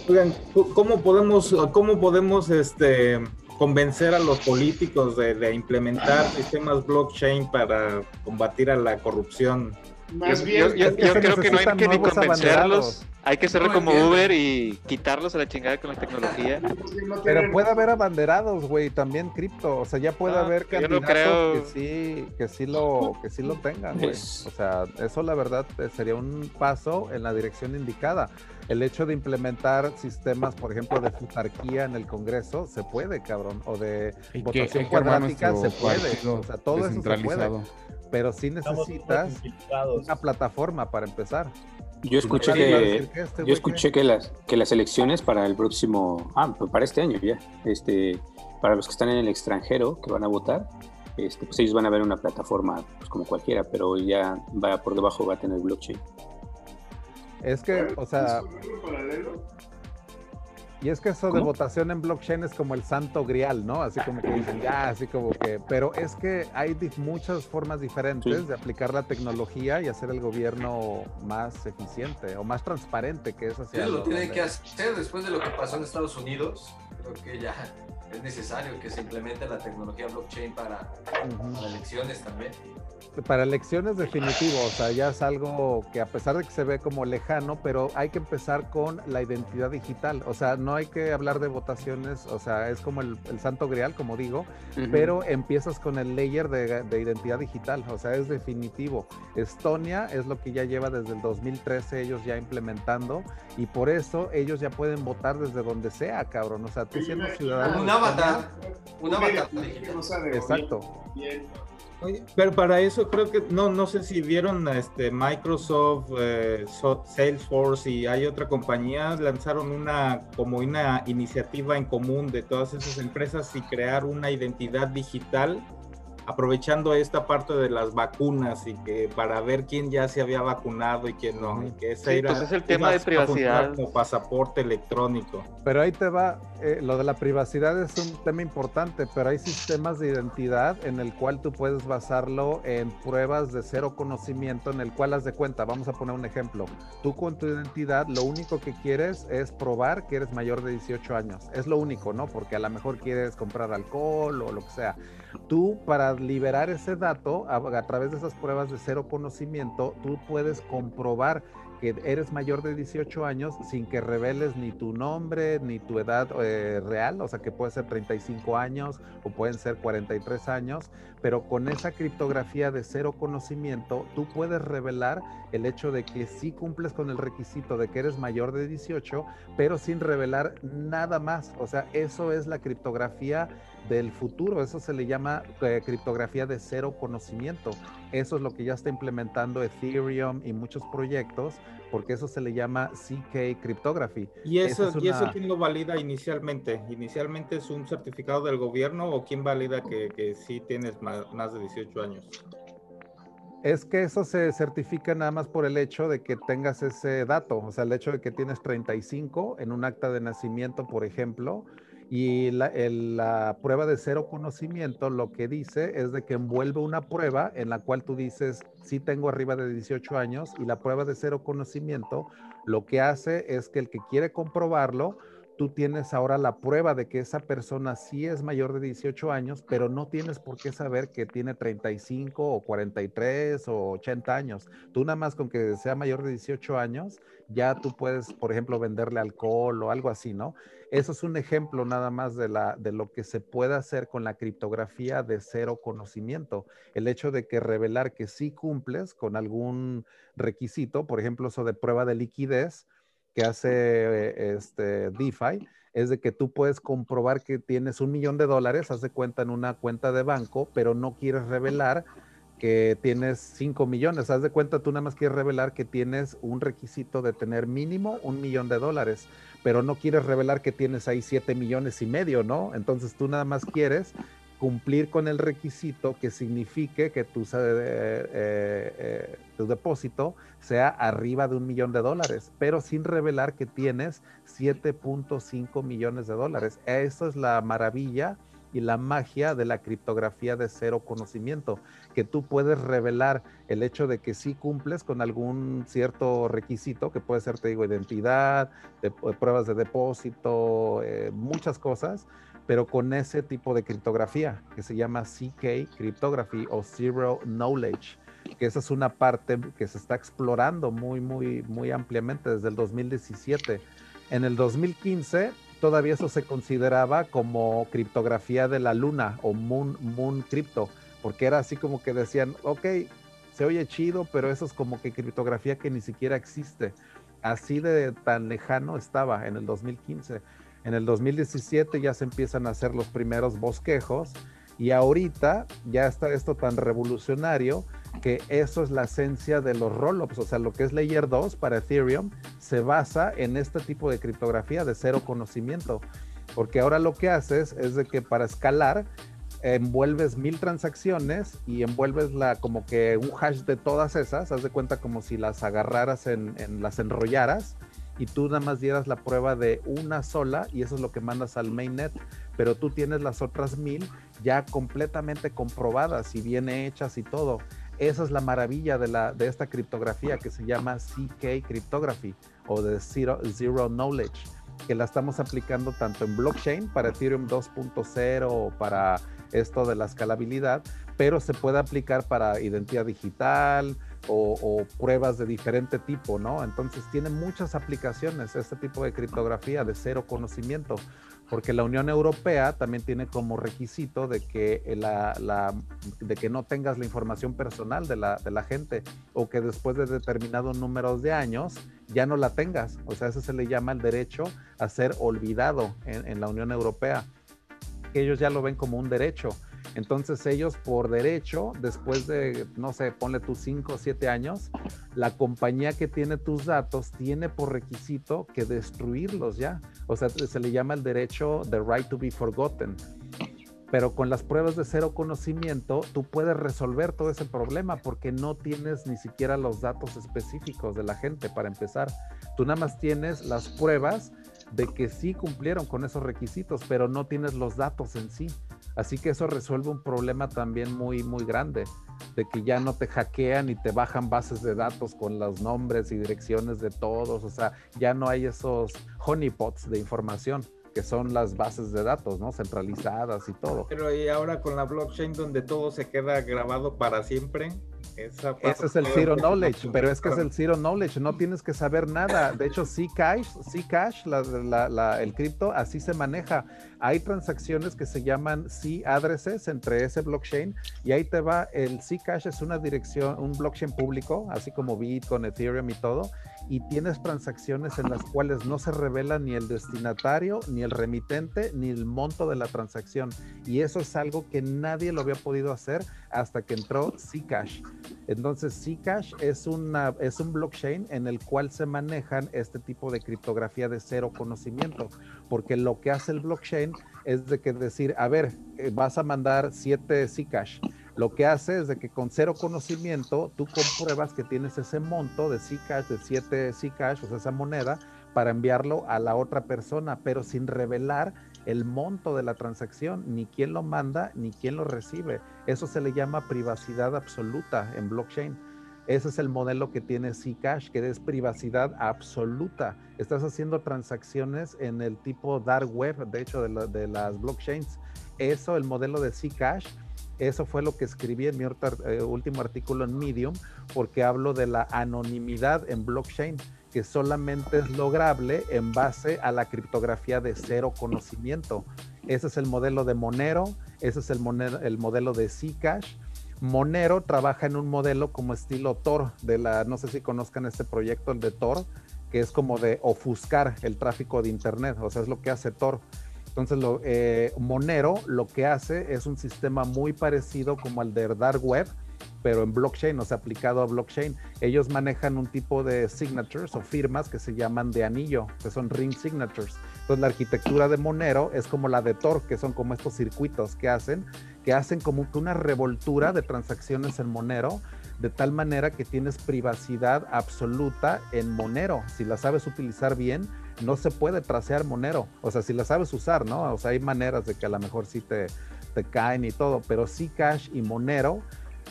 Oigan, ¿cómo podemos, cómo podemos este, convencer a los políticos de, de implementar sistemas blockchain para combatir a la corrupción? Más bien, yo, creo que no hay que ni convencerlos. Hay que hacerlo como Uber y quitarlos a la chingada con la tecnología. Pero puede haber abanderados, güey, también cripto. O sea, ya puede haber candidatos que sí, que sí lo, que sí lo tengan, güey. O sea, eso la verdad eh, sería un paso en la dirección indicada. El hecho de implementar sistemas, por ejemplo, de futarquía en el Congreso, se puede, cabrón. O de votación cuadrática, se puede. O sea, todo eso se puede pero sí necesitas una plataforma para empezar. Yo escuché que este yo escuché que las que las elecciones para el próximo ah pues para este año ya este para los que están en el extranjero que van a votar este pues ellos van a ver una plataforma pues como cualquiera pero ya va por debajo va a tener blockchain. Es que o sea y es que eso de votación en blockchain es como el santo grial, ¿no? Así como que dicen, ya, así como que, pero es que hay muchas formas diferentes de aplicar la tecnología y hacer el gobierno más eficiente o más transparente, que es así. Eso lo tiene que hacer después de lo que pasó en Estados Unidos. Creo que ya es necesario que se implemente la tecnología blockchain para, para elecciones también para elecciones definitivo, o sea, ya es algo que a pesar de que se ve como lejano, pero hay que empezar con la identidad digital, o sea, no hay que hablar de votaciones, o sea, es como el, santo grial, como digo, pero empiezas con el layer de, de, identidad digital, o sea, es definitivo. Estonia es lo que ya lleva desde el 2013 ellos ya implementando y por eso ellos ya pueden votar desde donde sea, cabrón, o sea, tú siendo ciudadano. Un avatar, un avatar. Exacto. Pero para eso creo que no no sé si vieron este Microsoft, eh, Salesforce y hay otra compañía lanzaron una como una iniciativa en común de todas esas empresas y crear una identidad digital aprovechando esta parte de las vacunas y que para ver quién ya se había vacunado y quién no, y que ese era, pues el tema de privacidad como pasaporte electrónico. Pero ahí te va, eh, lo de la privacidad es un tema importante, pero hay sistemas de identidad en el cual tú puedes basarlo en pruebas de cero conocimiento, en el cual haz de cuenta, vamos a poner un ejemplo, tú con tu identidad lo único que quieres es probar que eres mayor de 18 años, es lo único, ¿no? Porque a lo mejor quieres comprar alcohol o lo que sea. Tú para liberar ese dato a, través de esas pruebas de cero conocimiento, tú puedes comprobar que eres mayor de 18 años sin que reveles ni tu nombre ni tu edad eh, real, o sea que puede ser 35 años o pueden ser 43 años, pero con esa criptografía de cero conocimiento tú puedes revelar el hecho de que sí cumples con el requisito de que eres mayor de 18, pero sin revelar nada más, o sea, eso es la criptografía del futuro. Eso se le llama eh, criptografía de cero conocimiento. Eso es lo que ya está implementando Ethereum y muchos proyectos, porque eso se le llama CK Cryptography. ¿Y eso, ¿y eso quién lo valida inicialmente? ¿Inicialmente es un certificado del gobierno o quién valida que, que sí tienes más, más de 18 años? Es que eso se certifica nada más por el hecho de que tengas ese dato, o sea, el hecho de que tienes 35 en un acta de nacimiento, por ejemplo, y la, prueba de cero conocimiento lo que dice es de que envuelve una prueba en la cual tú dices, sí tengo arriba de 18 años y la prueba de cero conocimiento lo que hace es que el que quiere comprobarlo, tú tienes ahora la prueba de que esa persona sí es mayor de 18 años, pero no tienes por qué saber que tiene 35 o 43 o 80 años. Tú nada más con que sea mayor de 18 años, ya tú puedes, por ejemplo, venderle alcohol o algo así, ¿no? Eso es un ejemplo nada más de, lo que se puede hacer con la criptografía de cero conocimiento. El hecho de que revelar que sí cumples con algún requisito, por ejemplo, eso de prueba de liquidez, que hace eh, este DeFi es de que tú puedes comprobar que tienes un millón de dólares, haz de cuenta en una cuenta de banco, pero no quieres revelar que tienes 5 millones. Haz de cuenta, tú nada más quieres revelar que tienes un requisito de tener mínimo un millón de dólares, pero no quieres revelar que tienes ahí 7 millones y medio, ¿no? Entonces tú nada más quieres cumplir con el requisito que signifique que tu, eh, eh, eh, tu depósito sea arriba de un millón de dólares, pero sin revelar que tienes 7.5 millones de dólares. Esa es la maravilla y la magia de la criptografía de cero conocimiento, que tú puedes revelar el hecho de que sí cumples con algún cierto requisito, que puede ser, te digo, identidad, de, pruebas de depósito, muchas cosas, pero con ese tipo de criptografía que se llama CK Cryptography o Zero Knowledge, que esa es una parte que se está explorando muy, muy, muy ampliamente desde el 2017. En el 2015 todavía eso se consideraba como criptografía de la luna o Moon, moon Crypto, porque era así como que decían, ok, se oye chido, pero eso es como que criptografía que ni siquiera existe. Así de tan lejano estaba en el 2015. En el 2017 ya se empiezan a hacer los primeros bosquejos y ahorita ya está esto tan revolucionario que eso es la esencia de los rollups, o sea, lo que es Layer 2 para Ethereum se basa en este tipo de criptografía de cero conocimiento, porque ahora lo que haces es de que para escalar envuelves mil transacciones y envuelves la como que un hash de todas esas, haz de cuenta como si las agarraras en, en las enrollaras y tú nada más dieras la prueba de una sola y eso es lo que mandas al mainnet, pero tú tienes las otras mil ya completamente comprobadas y bien hechas y todo. Esa es la maravilla de, la, de esta criptografía que se llama CK Cryptography o de Zero, Zero Knowledge, que la estamos aplicando tanto en blockchain para Ethereum 2.0 o para esto de la escalabilidad, pero se puede aplicar para identidad digital, o, pruebas de diferente tipo, ¿no? Entonces tiene muchas aplicaciones este tipo de criptografía de cero conocimiento, porque la Unión Europea también tiene como requisito de que, la, de que no tengas la información personal de la, de la gente o que después de determinados números de años ya no la tengas. O sea, eso se le llama el derecho a ser olvidado en, en la Unión Europea. Ellos ya lo ven como un derecho entonces ellos por derecho, después de, no sé, ponle tus 5 o 7 años, la compañía que tiene tus datos tiene por requisito que destruirlos ya. O sea, se le llama el derecho the right to be forgotten. Pero con las pruebas de cero conocimiento, tú puedes resolver todo ese problema porque no tienes ni siquiera los datos específicos de la gente para empezar. Tú nada más tienes las pruebas de que sí cumplieron con esos requisitos, pero no tienes los datos en sí. Así que eso resuelve un problema también muy, muy grande, de que ya no te hackean y te bajan bases de datos con los nombres y direcciones de todos, o sea, ya no hay esos honeypots de información que son las bases de datos, ¿no? Centralizadas y todo. Pero y ahora con la blockchain donde todo se queda grabado para siempre, ese es el Zero Knowledge, pero es que es el Zero Knowledge, no tienes que saber nada. De hecho, Zcash, Zcash el cripto, así se maneja. Hay transacciones que se llaman C-addresses entre ese blockchain y ahí te va, el Zcash es una dirección, un blockchain público, así como Bitcoin, Ethereum y todo, y tienes transacciones en las cuales no se revela ni el destinatario, ni el remitente, ni el monto de la transacción. Y eso es algo que nadie lo había podido hacer hasta que entró Zcash. Entonces, Zcash es, es un blockchain en el cual se manejan este tipo de criptografía de cero conocimiento, porque lo que hace el blockchain es de que decir, a ver, eh, vas a mandar siete Zcash lo que hace es de que con cero conocimiento tú compruebas que tienes ese monto de Zcash, de 7 Zcash, o sea, esa moneda, para enviarlo a la otra persona, pero sin revelar el monto de la transacción, ni quién lo manda, ni quién lo recibe. Eso se le llama privacidad absoluta en blockchain. Ese es el modelo que tiene Zcash, que es privacidad absoluta. Estás haciendo transacciones en el tipo dark web, de hecho, de, las blockchains. Eso, el modelo de Zcash, eso fue lo que escribí en mi eh, último artículo en Medium, porque hablo de la anonimidad en blockchain, que solamente es lograble en base a la criptografía de cero conocimiento. Ese es el modelo de Monero, ese es el, el modelo de Zcash Monero trabaja en un modelo como estilo Tor, de la, no sé si conozcan este proyecto, el de Tor, que es como de ofuscar el tráfico de Internet, o sea, es lo que hace Tor. Entonces, lo, eh, Monero lo que hace es un sistema muy parecido como el de Dark Web, pero en blockchain, o sea, aplicado a blockchain. Ellos manejan un tipo de signatures o firmas que se llaman de anillo, que son ring signatures. Entonces, la arquitectura de Monero es como la de Tor, que son como estos circuitos que hacen que hacen como una revoltura de transacciones en Monero, de tal manera que tienes privacidad absoluta en Monero. Si la sabes utilizar bien, no se puede trasear Monero. O sea, si la sabes usar, ¿no? O sea, hay maneras de que a lo mejor sí te, te caen y todo, pero Zcash y Monero,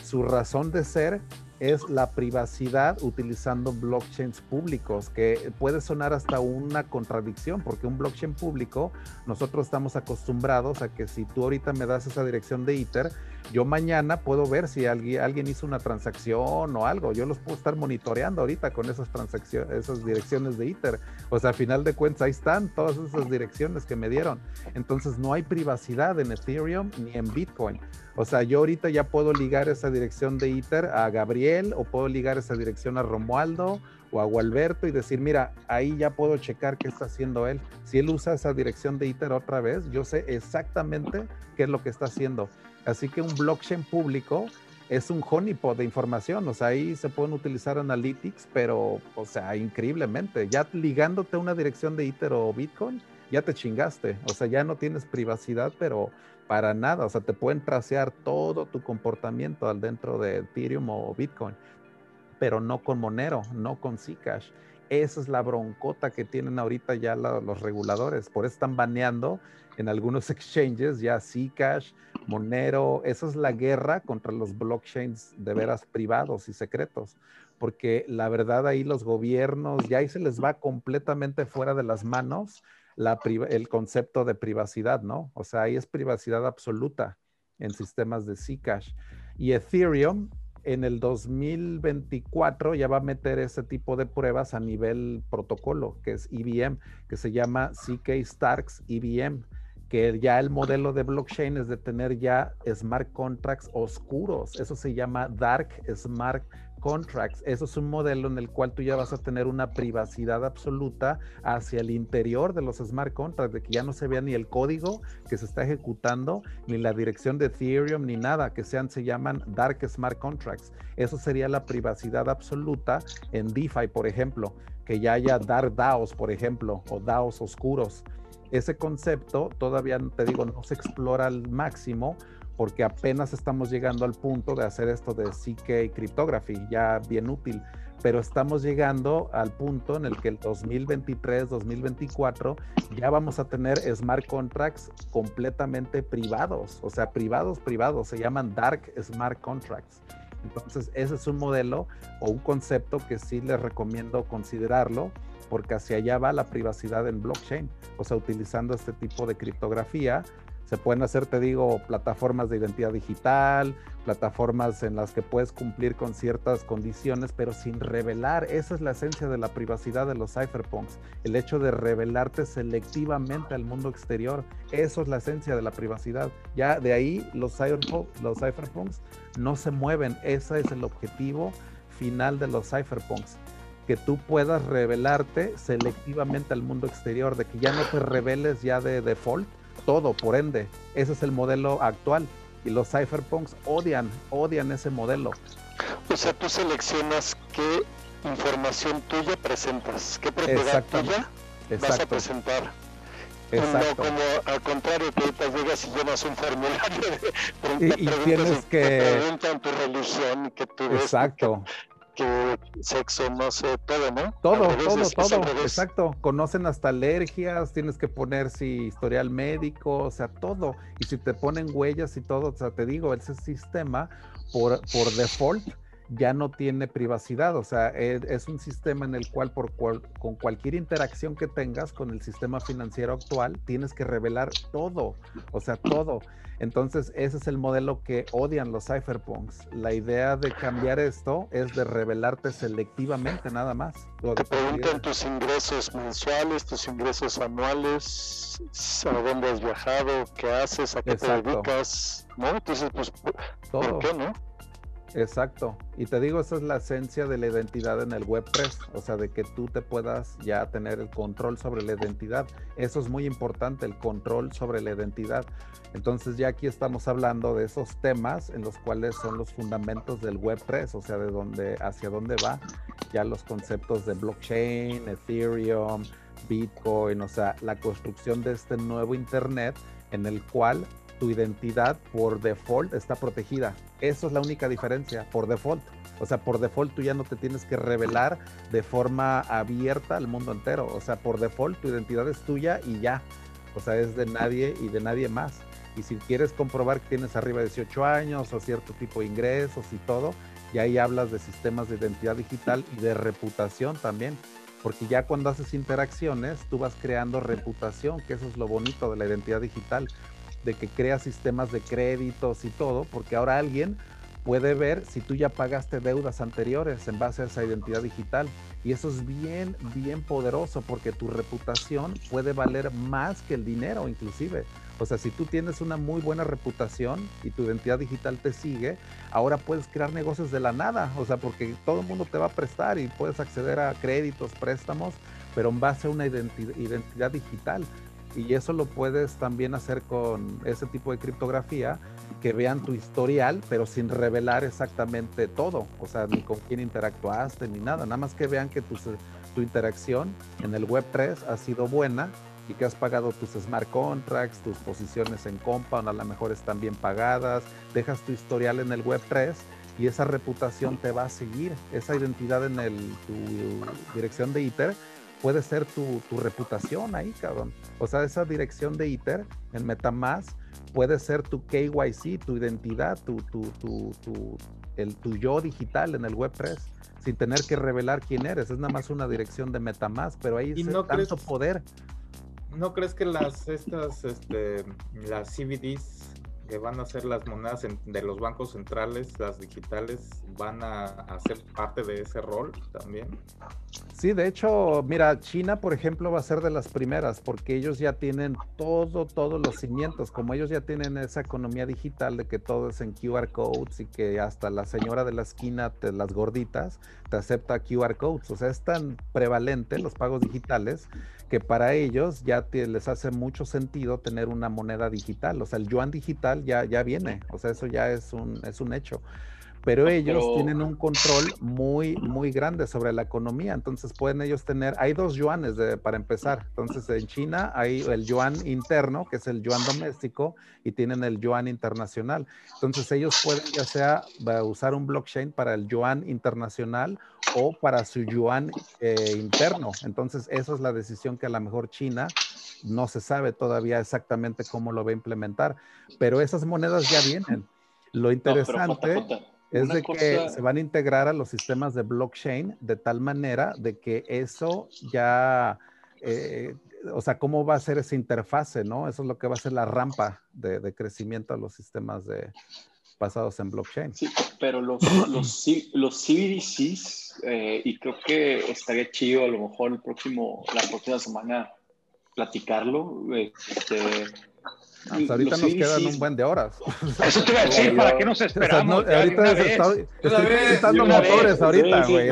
su razón de ser es la privacidad utilizando blockchains públicos, que puede sonar hasta una contradicción, porque un blockchain público, nosotros estamos acostumbrados a que si tú ahorita me das esa dirección de ITER, yo mañana puedo ver si alguien, hizo una transacción o algo. Yo los puedo estar monitoreando ahorita con esas transacciones, esas direcciones de ITER. O sea, a final de cuentas, ahí están todas esas direcciones que me dieron. Entonces, no hay privacidad en Ethereum ni en Bitcoin. O sea, yo ahorita ya puedo ligar esa dirección de ITER a Gabriel o puedo ligar esa dirección a Romualdo o a Gualberto y decir, mira, ahí ya puedo checar qué está haciendo él. Si él usa esa dirección de ITER otra vez, yo sé exactamente qué es lo que está haciendo. Así que un blockchain público es un honeypot de información, o sea, ahí se pueden utilizar analytics, pero, o sea, increíblemente, ya ligándote a una dirección de Ether o Bitcoin, ya te chingaste, o sea, ya no tienes privacidad, pero para nada, o sea, te pueden tracear todo tu comportamiento al dentro de Ethereum o Bitcoin, pero no con Monero, no con Zcash. Esa es la broncota que tienen ahorita ya los reguladores, por eso están baneando en algunos exchanges ya Zcash, Monero, esa es la guerra contra los blockchains de veras privados y secretos, porque la verdad ahí los gobiernos, ya ahí se les va completamente fuera de las manos el concepto de privacidad, ¿no? O sea, ahí es privacidad absoluta en sistemas de Zcash. Y Ethereum en el 2024 ya va a meter ese tipo de pruebas a nivel protocolo, que es EVM, que se llama CK Starks EVM que ya el modelo de blockchain es de tener ya smart contracts oscuros. Eso se llama dark smart contracts. Eso es un modelo en el cual tú ya vas a tener una privacidad absoluta hacia el interior de los smart contracts, de que ya no se vea ni el código que se está ejecutando, ni la dirección de Ethereum, ni nada, que sean, se llaman dark smart contracts. Eso sería la privacidad absoluta en DeFi, por ejemplo, que ya haya dark DAOs, por ejemplo, o DAOs oscuros ese concepto todavía, te digo, no se explora al máximo porque apenas estamos llegando al punto de hacer esto de CK Cryptography, ya bien útil, pero estamos llegando al punto en el que el 2023, 2024 ya vamos a tener smart contracts completamente privados, o sea, privados, privados, se llaman dark smart contracts. Entonces, ese es un modelo o un concepto que sí les recomiendo considerarlo porque hacia allá va la privacidad en blockchain, o sea, utilizando este tipo de criptografía. Se pueden hacer, te digo, plataformas de identidad digital, plataformas en las que puedes cumplir con ciertas condiciones, pero sin revelar. Esa es la esencia de la privacidad de los cypherpunks, el hecho de revelarte selectivamente al mundo exterior. Eso es la esencia de la privacidad. Ya de ahí los cypherpunks, los cypherpunks no se mueven. Ese es el objetivo final de los cypherpunks que tú puedas revelarte selectivamente al mundo exterior, de que ya no te reveles ya de default todo, por ende, ese es el modelo actual y los cypherpunks odian, odian ese modelo. O sea, tú seleccionas qué información tuya presentas, qué propiedad tuya vas a presentar. Exacto. No como al contrario que ahorita llegas y llenas un formulario de y, y tienes que te preguntan tu religión que tú Exacto que sexo, no sé, todo, ¿no? Todo, todo, todo, exacto. Conocen hasta alergias, tienes que poner si historial médico, o sea, todo. Y si te ponen huellas y todo, o sea, te digo, ese sistema por, por default ya no tiene privacidad, o sea, e, es, un sistema en el cual por con cualquier interacción que tengas con el sistema financiero actual, tienes que revelar todo, o sea, todo. Entonces, ese es el modelo que odian los cypherpunks. La idea de cambiar esto es de revelarte selectivamente nada más. Te preguntan tus ingresos mensuales, tus ingresos anuales, a dónde has viajado, qué haces, a qué te dedicas, ¿no? Entonces, pues, ¿por qué no? Exacto. Y te digo, esa es la esencia de la identidad en el Web3, o sea, de que tú te puedas ya tener el control sobre la identidad. Eso es muy importante, el control sobre la identidad. Entonces ya aquí estamos hablando de esos temas en los cuales son los fundamentos del Web3, o sea, de dónde, hacia dónde va ya los conceptos de blockchain, Ethereum, Bitcoin, o sea, la construcción de este nuevo Internet en el cual tu identidad por default está protegida. Eso es la única diferencia, por default. O sea, por default tú ya no te tienes que revelar de forma abierta al mundo entero. O sea, por default tu identidad es tuya y ya. O sea, es de nadie y de nadie más. Y si quieres comprobar que tienes arriba de 18 años o cierto tipo de ingresos y todo, y ahí hablas de sistemas de identidad digital y de reputación también. Porque ya cuando haces interacciones, tú vas creando reputación, que eso es lo bonito de la identidad digital de que crea sistemas de créditos y todo, porque ahora alguien puede ver si tú ya pagaste deudas anteriores en base a esa identidad digital. Y eso es bien, bien poderoso porque tu reputación puede valer más que el dinero inclusive. O sea, si tú tienes una muy buena reputación y tu identidad digital te sigue, ahora puedes crear negocios de la nada. O sea, porque todo el mundo te va a prestar y puedes acceder a créditos, préstamos, pero en base a una identidad digital y eso lo puedes también hacer con ese tipo de criptografía que vean tu historial, pero sin revelar exactamente todo, o sea, ni con quién interactuaste ni nada, nada más que vean que tu, tu interacción en el Web3 ha sido buena y que has pagado tus smart contracts, tus posiciones en Compound a lo mejor están bien pagadas, dejas tu historial en el Web3 y esa reputación te va a seguir, esa identidad en el, tu dirección de ITER puede ser tu, reputación ahí, cabrón. O sea, esa dirección de ITER en MetaMask puede ser tu KYC, tu identidad, tu, tu, tu, tu, el, tu yo digital en el Web3, sin tener que revelar quién eres. Es nada más una dirección de MetaMask, pero ahí es no tanto poder. ¿No crees que las estas, este, las CBDs que van a ser las monedas de los bancos centrales, las digitales, van a, hacer parte de ese rol también. Sí, de hecho, mira, China, por ejemplo, va a ser de las primeras porque ellos ya tienen todo, todos los cimientos, como ellos ya tienen esa economía digital de que todo es en QR codes y que hasta la señora de la esquina, de las gorditas, te acepta QR codes. O sea, es tan prevalente los pagos digitales que para ellos ya les hace mucho sentido tener una moneda digital. O sea, el yuan digital ya, ya viene, o sea, eso ya es un, es un hecho pero ellos tienen un control muy, muy grande sobre la economía. Entonces pueden ellos tener, hay dos yuanes de, para empezar. Entonces en China hay el yuan interno, que es el yuan doméstico, y tienen el yuan internacional. Entonces ellos pueden ya sea usar un blockchain para el yuan internacional o para su yuan eh, interno. Entonces esa es la decisión que a lo mejor China no se sabe todavía exactamente cómo lo va a implementar, pero esas monedas ya vienen. Lo interesante es de que se van a integrar a los sistemas de blockchain de tal manera de que eso ya, eh, o sea, cómo va a ser esa interfase, ¿no? Eso es lo que va a ser la rampa de, crecimiento a los sistemas de, basados en blockchain. Sí, pero los, los, los CBDCs, eh, y creo que estaría chido a lo mejor el próximo, la próxima semana platicarlo, este, hasta ahorita nos quedan un buen de horas. Eso te iba a decir, ¿para qué nos esperamos? ahorita estoy quitando motores ahorita, güey.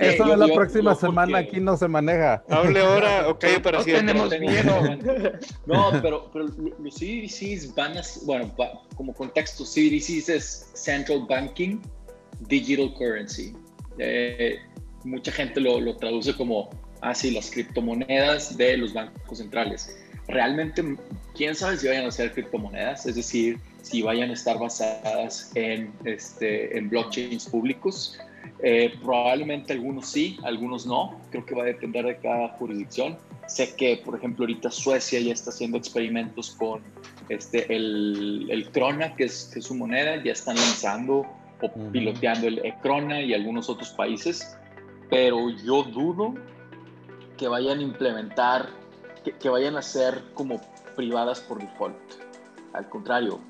eso de la próxima semana aquí no se maneja. Hable ahora, ok, pero sí. tenemos miedo. No, pero, pero los CBDCs van a, bueno, como contexto, CBDCs es Central Banking Digital Currency. Eh, mucha gente lo, lo traduce como así las criptomonedas de los bancos centrales realmente, quién sabe si vayan a ser criptomonedas, es decir, si vayan a estar basadas en, este, en blockchains públicos. Eh, probablemente algunos sí, algunos no. Creo que va a depender de cada jurisdicción. Sé que, por ejemplo, ahorita Suecia ya está haciendo experimentos con este, el, el Krona, que es, que es su moneda. Ya están lanzando piloteando el Ecrona y algunos otros países, pero yo dudo que vayan a implementar, que, vayan a ser como privadas por default. Al contrario,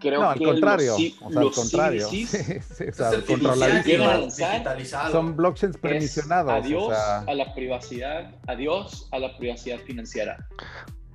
creo no, al que contrario, los, o sea, al contrario. Sí, sí, o sea, Son blockchains permisionados. Adiós a la privacidad, adiós a la privacidad financiera.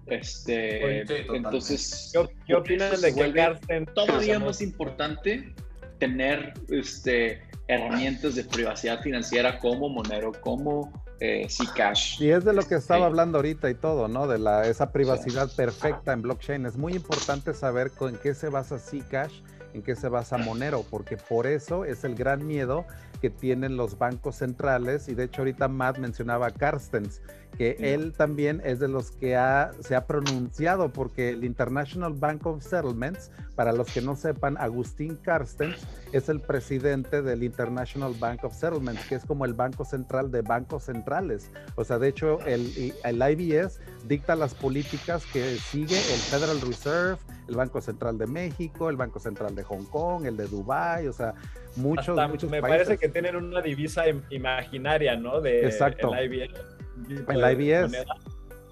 Este, entonces, ¿qué, opinas de que todavía más importante tener este, herramientas de privacidad financiera como Monero, como eh, Zcash? Y es de lo que estaba hablando ahorita y todo, ¿no? De la, esa privacidad perfecta en blockchain. Es muy importante saber en qué se basa Zcash, en qué se basa Monero, porque por eso es el gran miedo que tienen los bancos centrales y de hecho ahorita Matt mencionaba Carstens, que él también es de los que ha, se ha pronunciado porque el International Bank of Settlements, para los que no sepan, Agustín Carstens es el presidente del International Bank of Settlements, que es como el banco central de bancos centrales. O sea, de hecho, el, el IBS dicta las políticas que sigue el Federal Reserve, el Banco Central de México, el Banco Central de Hong Kong, el de Dubai, o sea, muchos, muchos me parece que tienen una divisa imaginaria, ¿no? De Exacto. el IBS. El IBS.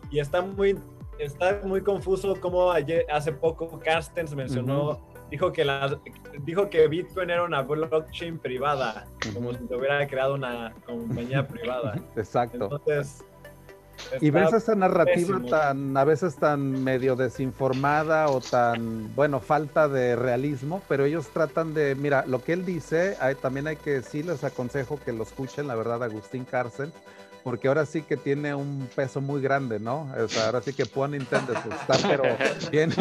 Y está muy, está muy confuso como ayer, hace poco Carstens mencionó, dijo, que la, dijo que Bitcoin era una blockchain privada, como si hubiera creado una compañía privada. Exacto. Entonces, y ves esa narrativa tan, a veces tan medio desinformada o tan, bueno, falta de realismo, pero ellos tratan de, mira, lo que él dice, hay, también hay que decirles, aconsejo que lo escuchen, la verdad, Agustín Cárcel, porque ahora sí que tiene un peso muy grande, ¿no? O sea, ahora sí que pun intended, está pero bien,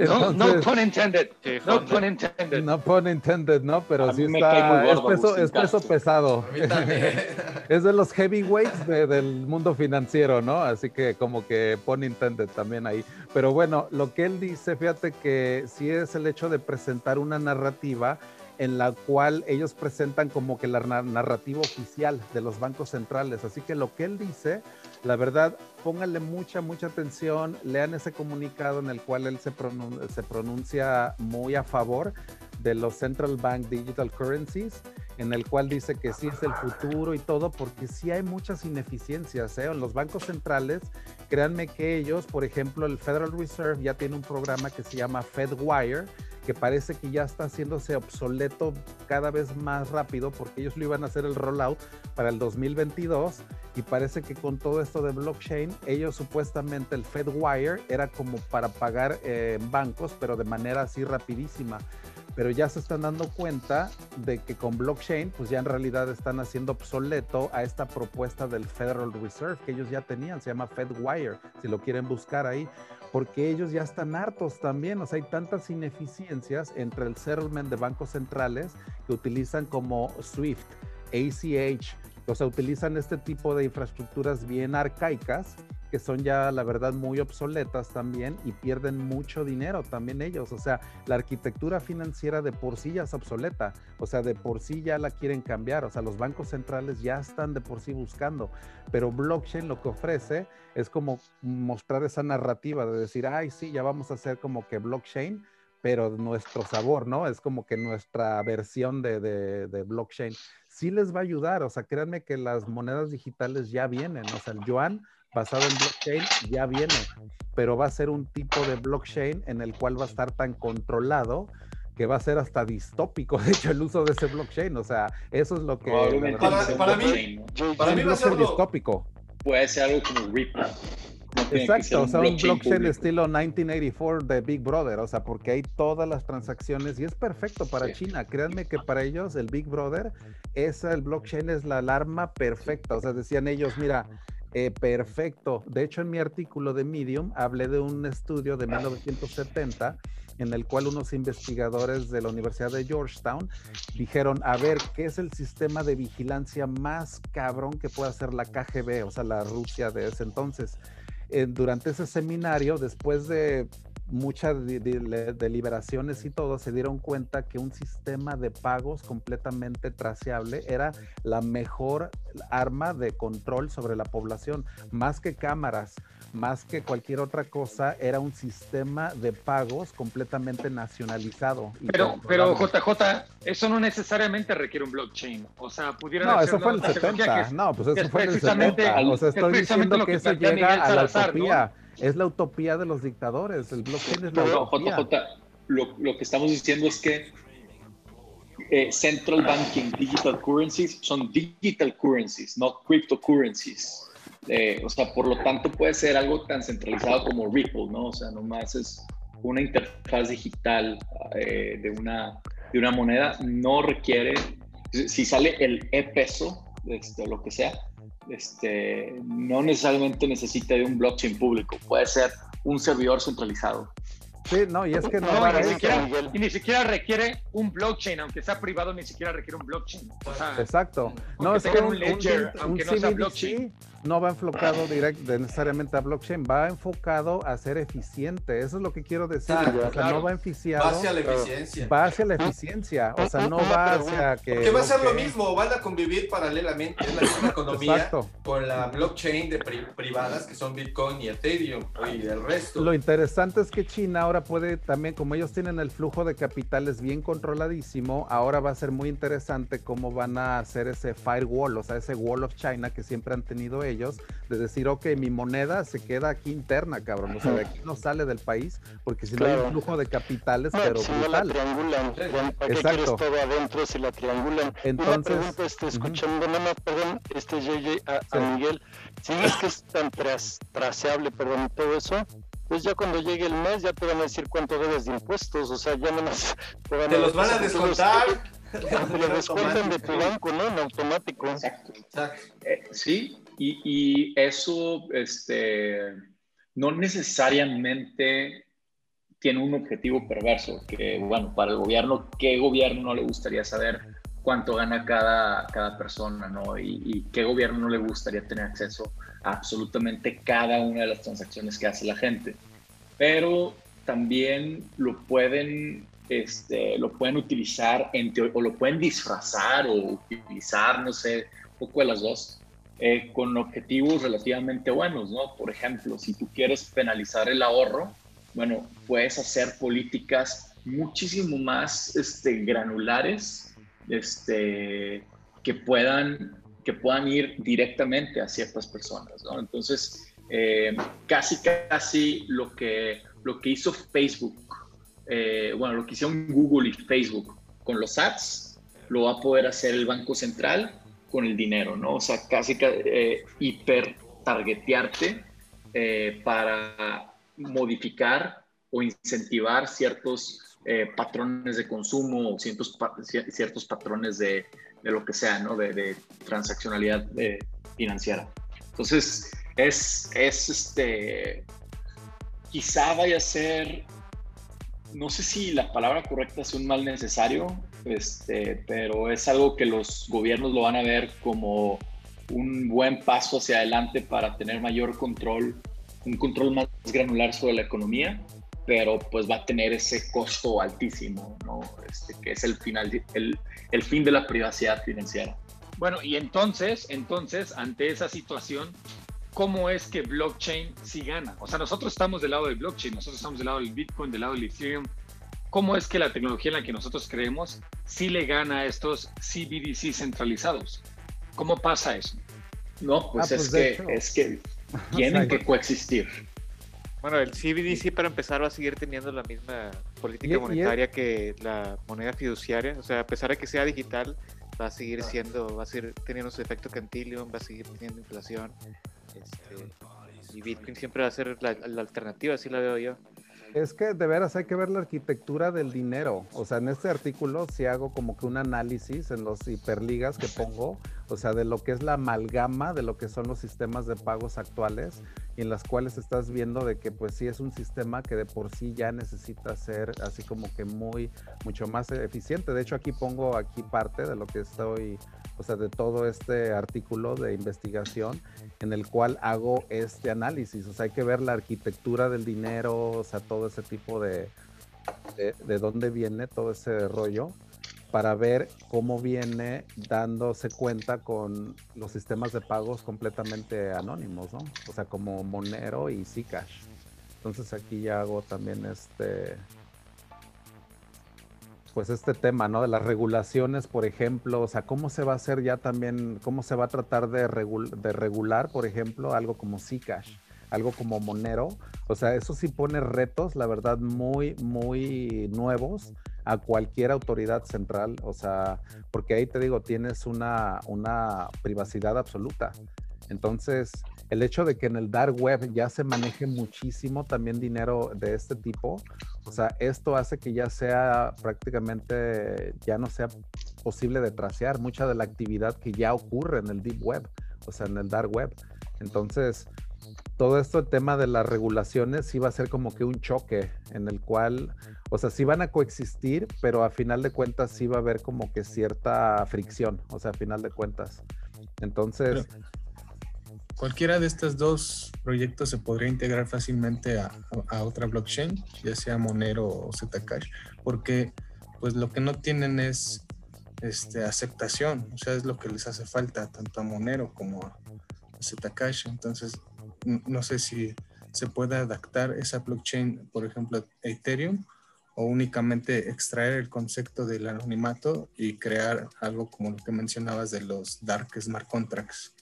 no, no pun intended, no pun intended. No pun intended, ¿no? Pero sí está, es peso, es peso pesado. es de los heavyweights del mundo financiero, ¿no? Así que como que pun intended también ahí. Pero bueno, lo que él dice, fíjate que sí es el hecho de presentar una narrativa en la cual ellos presentan como que la narrativa oficial de los bancos centrales. Así que lo que él dice, la verdad, pónganle mucha, mucha atención, lean ese comunicado en el cual él se, se pronuncia muy a favor de los Central Bank Digital Currencies, en el cual dice que sí es el futuro y todo, porque sí hay muchas ineficiencias ¿eh? en los bancos centrales. Créanme que ellos, por ejemplo, el Federal Reserve ya tiene un programa que se llama FedWire, que parece que ya está haciéndose obsoleto cada vez más rápido porque ellos lo iban a hacer el rollout para el 2022 y parece que con todo esto de blockchain, ellos supuestamente el FedWire era como para pagar en eh, bancos, pero de manera así rapidísima. Pero ya se están dando cuenta de que con blockchain, pues ya en realidad están haciendo obsoleto a esta propuesta del Federal Reserve que ellos ya tenían, se llama FedWire, si lo quieren buscar ahí porque ellos ya están hartos también, o sea, hay tantas ineficiencias entre el settlement de bancos centrales que utilizan como SWIFT, ACH, o sea, utilizan este tipo de infraestructuras bien arcaicas que son ya la verdad muy obsoletas también y pierden mucho dinero también ellos. O sea, la arquitectura financiera de por sí ya es obsoleta, o sea, de por sí ya la quieren cambiar, o sea, los bancos centrales ya están de por sí buscando, pero blockchain lo que ofrece es como mostrar esa narrativa de decir, ay, sí, ya vamos a hacer como que blockchain, pero nuestro sabor, ¿no? Es como que nuestra versión de, de, de, blockchain. Sí les va a ayudar, o sea, créanme que las monedas digitales ya vienen, o sea, el yuan basado en blockchain ya viene, pero va a ser un tipo de blockchain en el cual va a estar tan controlado que va a ser hasta distópico, de hecho, el uso de ese blockchain. O sea, eso es lo que... Para, para, mí, para mí va a ser distópico. Puede ser algo como Ripple. Exacto, o sea, un blockchain estilo 1984 de Big Brother, o sea, porque hay todas las transacciones y es perfecto para China. Créanme que para ellos el Big Brother, es el blockchain es la alarma perfecta. O sea, decían ellos, mira, eh, perfecto. De hecho, en mi artículo de Medium hablé de un estudio de 1970 en el cual unos investigadores de la Universidad de Georgetown dijeron, a ver, ¿qué es el sistema de vigilancia más cabrón que puede hacer la KGB, o sea, la Rusia de ese entonces? durante ese seminario, después de muchas deliberaciones y todo se dieron cuenta que un sistema de pagos completamente traceable era la mejor arma de control sobre la población, más que cámaras, más que cualquier otra cosa, era un sistema de pagos completamente nacionalizado. Pero, pero JJ, eso no necesariamente requiere un blockchain. O sea, pudiera No, eso fue en el 70. no, pues eso fue en el 70. O sea, estoy diciendo que, eso llega a la utopía. Es la utopía de los dictadores. El blockchain es la utopía. JJ, lo, lo, que estamos diciendo es que eh, central banking digital currencies son digital currencies, no cryptocurrencies. Eh, o sea, por lo tanto puede ser algo tan centralizado como Ripple, ¿no? O sea, nomás es una interfaz digital eh, de, una, de una moneda, no requiere, si sale el e-peso, este, lo que sea, este, no necesariamente necesita de un blockchain público, puede ser un servidor centralizado. Sí, no, y es que no, y, ni siquiera, requiere un blockchain, aunque sea privado, ni siquiera requiere un blockchain. Exacto. No, es que un, ledger, aunque no sea blockchain no va enfocado directo necesariamente a blockchain, va enfocado a ser eficiente. Eso es lo que quiero decir. o sea, no va enficiado. Va hacia la eficiencia. Va hacia la eficiencia. O sea, no va hacia que. Porque va a ser lo mismo, van a convivir paralelamente. Es la misma economía con la blockchain de privadas que son Bitcoin y Ethereum y el resto. Lo interesante es que China ahora puede también, como ellos tienen el flujo de capitales bien controladísimo, ahora va a ser muy interesante cómo van a hacer ese firewall, o sea, ese wall of China que siempre han tenido ellos ellos de decir, ok, mi moneda se queda aquí interna, cabrón, o sea, de aquí no sale del país, porque si no hay un flujo de capitales, pero si No la triangulan, ¿para Exacto. todo adentro si la triangulan? Entonces, Una pregunta, este, escuchando, nada más, perdón, este JJ, a, Miguel, si es que es tan traceable, perdón, todo eso, pues ya cuando llegue el mes ya te van a decir cuánto debes de impuestos, o sea, ya no más te, van te los van a descontar. Te lo descuentan de tu banco, ¿no? En automático. Exacto. Exacto. Eh, sí, y, eso este, no necesariamente tiene un objetivo perverso, que bueno, para el gobierno, ¿qué gobierno no le gustaría saber cuánto gana cada, cada persona, ¿no? Y, qué gobierno no le gustaría tener acceso a absolutamente cada una de las transacciones que hace la gente. Pero también lo pueden, este, lo pueden utilizar en o lo pueden disfrazar o utilizar, no sé, un poco de las dos, eh, con objetivos relativamente buenos, ¿no? Por ejemplo, si tú quieres penalizar el ahorro, bueno, puedes hacer políticas muchísimo más este, granulares este, que, puedan, que puedan ir directamente a ciertas personas, ¿no? Entonces, eh, casi, casi lo que, lo que hizo Facebook, eh, bueno, lo que hicieron Google y Facebook con los ads, lo va a poder hacer el Banco Central con el dinero, ¿no? O sea, casi eh, hiper targetearte eh, para modificar o incentivar ciertos eh, patrones de consumo o ciertos, patrones de, de, lo que sea, ¿no? De, de transaccionalidad eh, financiera. Entonces, es, es este, quizá vaya a ser, no sé si la palabra correcta es un mal necesario, este, pero es algo que los gobiernos lo van a ver como un buen paso hacia adelante para tener mayor control, un control más granular sobre la economía, pero pues va a tener ese costo altísimo, ¿no? Este, que es el, final, el, el fin de la privacidad financiera. Bueno, y entonces, entonces, ante esa situación, ¿cómo es que blockchain sí gana? O sea, nosotros estamos del lado del blockchain, nosotros estamos del lado del Bitcoin, del lado del Ethereum, cómo es que la tecnología en la que nosotros creemos sí le gana a estos CBDC centralizados. ¿Cómo pasa eso? No, pues, ah, es, pues que, es que tienen que coexistir. Bueno, el CBDC para empezar va a seguir teniendo la misma política monetaria que la moneda fiduciaria. O sea, a pesar de que sea digital, va a seguir siendo, va a seguir teniendo su efecto Cantillon, va a seguir teniendo inflación. Este, y Bitcoin siempre va a ser la, la alternativa, así la veo yo. Es que de veras hay que ver la arquitectura del dinero. O sea, en este artículo si hago como que un análisis en los hiperligas que pongo, o sea, de lo que es la amalgama de lo que son los sistemas de pagos actuales. Y en las cuales estás viendo de que pues sí es un sistema que de por sí ya necesita ser así como que muy, mucho más eficiente. De hecho aquí pongo aquí parte de lo que estoy, o sea, de todo este artículo de investigación en el cual hago este análisis. O sea, hay que ver la arquitectura del dinero, o sea, todo ese tipo de, de, de dónde viene todo ese rollo para ver cómo viene dándose cuenta con los sistemas de pagos completamente anónimos, ¿no? O sea, como Monero y Zcash. Entonces aquí ya hago también este, pues este tema, ¿no? De las regulaciones, por ejemplo, o sea, cómo se va a hacer ya también, cómo se va a tratar de, de regular, por ejemplo, algo como Zcash, algo como Monero. O sea, eso sí pone retos, la verdad, muy, muy nuevos a cualquier autoridad central, o sea, porque ahí te digo, tienes una, una privacidad absoluta. Entonces, el hecho de que en el dark web ya se maneje muchísimo también dinero de este tipo, o sea, esto hace que ya sea prácticamente, ya no sea posible de tracear mucha de la actividad que ya ocurre en el deep web, o sea, en el dark web. Entonces, todo esto, el tema de las regulaciones, sí va a ser como que un choque en el cual, o sea, sí van a coexistir, pero a final de cuentas sí va a haber como que cierta fricción, o sea, a final de cuentas. Entonces... cualquiera de estos dos proyectos se podría integrar fácilmente a, otra blockchain, ya sea Monero o Zcash, porque pues lo que no tienen es este, aceptación, o sea, es lo que les hace falta tanto a Monero como a Zcash. Entonces, no sé si se puede adaptar esa blockchain, por ejemplo, Ethereum, o únicamente extraer el concepto del anonimato y crear algo como lo que mencionabas de los dark smart contracts.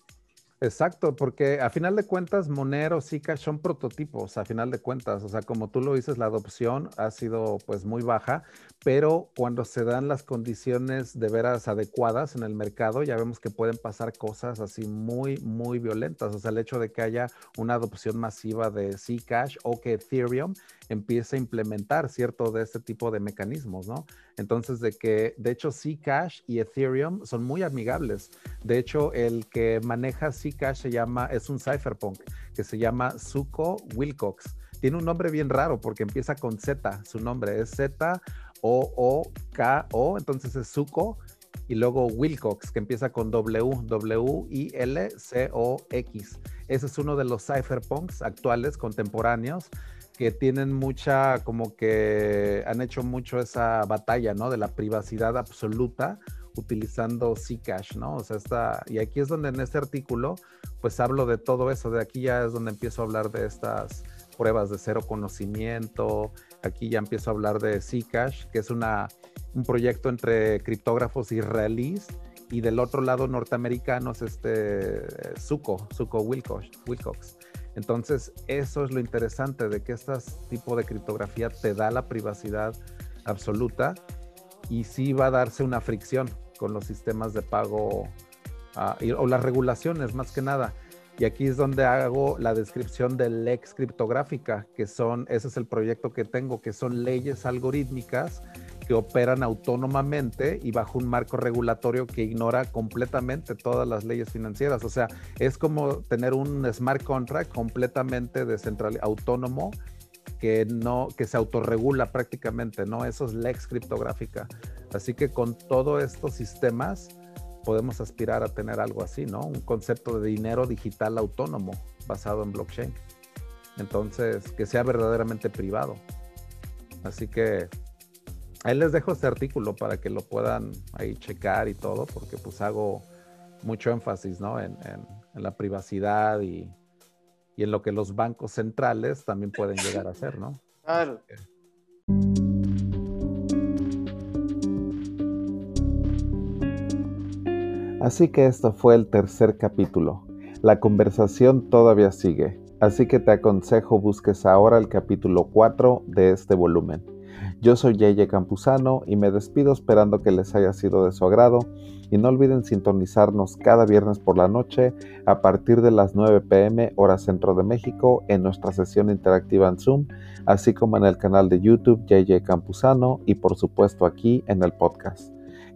Exacto, porque a final de cuentas Monero, Zcash son prototipos, a final de cuentas, o sea, como tú lo dices, la adopción ha sido pues muy baja, pero cuando se dan las condiciones de veras adecuadas en el mercado, ya vemos que pueden pasar cosas así muy, muy violentas, o sea, el hecho de que haya una adopción masiva de Zcash o que Ethereum empiece a implementar cierto de este tipo de mecanismos, ¿no? Entonces, de que, de hecho, Zcash y Ethereum son muy amigables. De hecho, el que maneja Zcash se llama, es un cypherpunk que se llama Zuko Wilcox. Tiene un nombre bien raro porque empieza con Z, su nombre es Z-O-O-K-O, entonces es Zuko, y luego Wilcox, que empieza con W, W-I-L-C-O-X. Ese es uno de los cypherpunks actuales, contemporáneos, que tienen mucha, como que han hecho mucho esa batalla, ¿no? De la privacidad absoluta utilizando Zcash, ¿no? O sea, está, y aquí es donde en este artículo, pues hablo de todo eso, de aquí ya es donde empiezo a hablar de estas pruebas de cero conocimiento, aquí ya empiezo a hablar de Zcash, que es una, un proyecto entre criptógrafos israelíes y del otro lado norteamericanos, este Zuko, Zuko Wilcox. Wilcox. Entonces, eso es lo interesante de que este tipo de criptografía te da la privacidad absoluta y sí va a darse una fricción con los sistemas de pago ah, o las regulaciones más que nada. Y aquí es donde hago la descripción de Lex criptográfica, que son, ese es el proyecto que tengo, que son leyes algorítmicas que operan autónomamente y bajo un marco regulatorio que ignora completamente todas las leyes financieras. O sea, es como tener un smart contract completamente descentralizado, autónomo, que no, que se autorregula prácticamente, ¿no? Eso es Lex criptográfica. Así que con todos estos sistemas podemos aspirar a tener algo así, ¿no? Un concepto de dinero digital autónomo basado en blockchain. Entonces, que sea verdaderamente privado. Así que ahí les dejo este artículo para que lo puedan ahí checar y todo, porque pues hago mucho énfasis, ¿no? En, la privacidad y, y, en lo que los bancos centrales también pueden llegar a hacer, ¿no? Claro. Así que esto fue el tercer capítulo. La conversación todavía sigue, así que te aconsejo busques ahora el capítulo 4 de este volumen. Yo soy Yeye Campuzano y me despido esperando que les haya sido de su agrado y no olviden sintonizarnos cada viernes por la noche a partir de las 9 pm hora centro de México en nuestra sesión interactiva en Zoom, así como en el canal de YouTube Yeye Campuzano y por supuesto aquí en el podcast.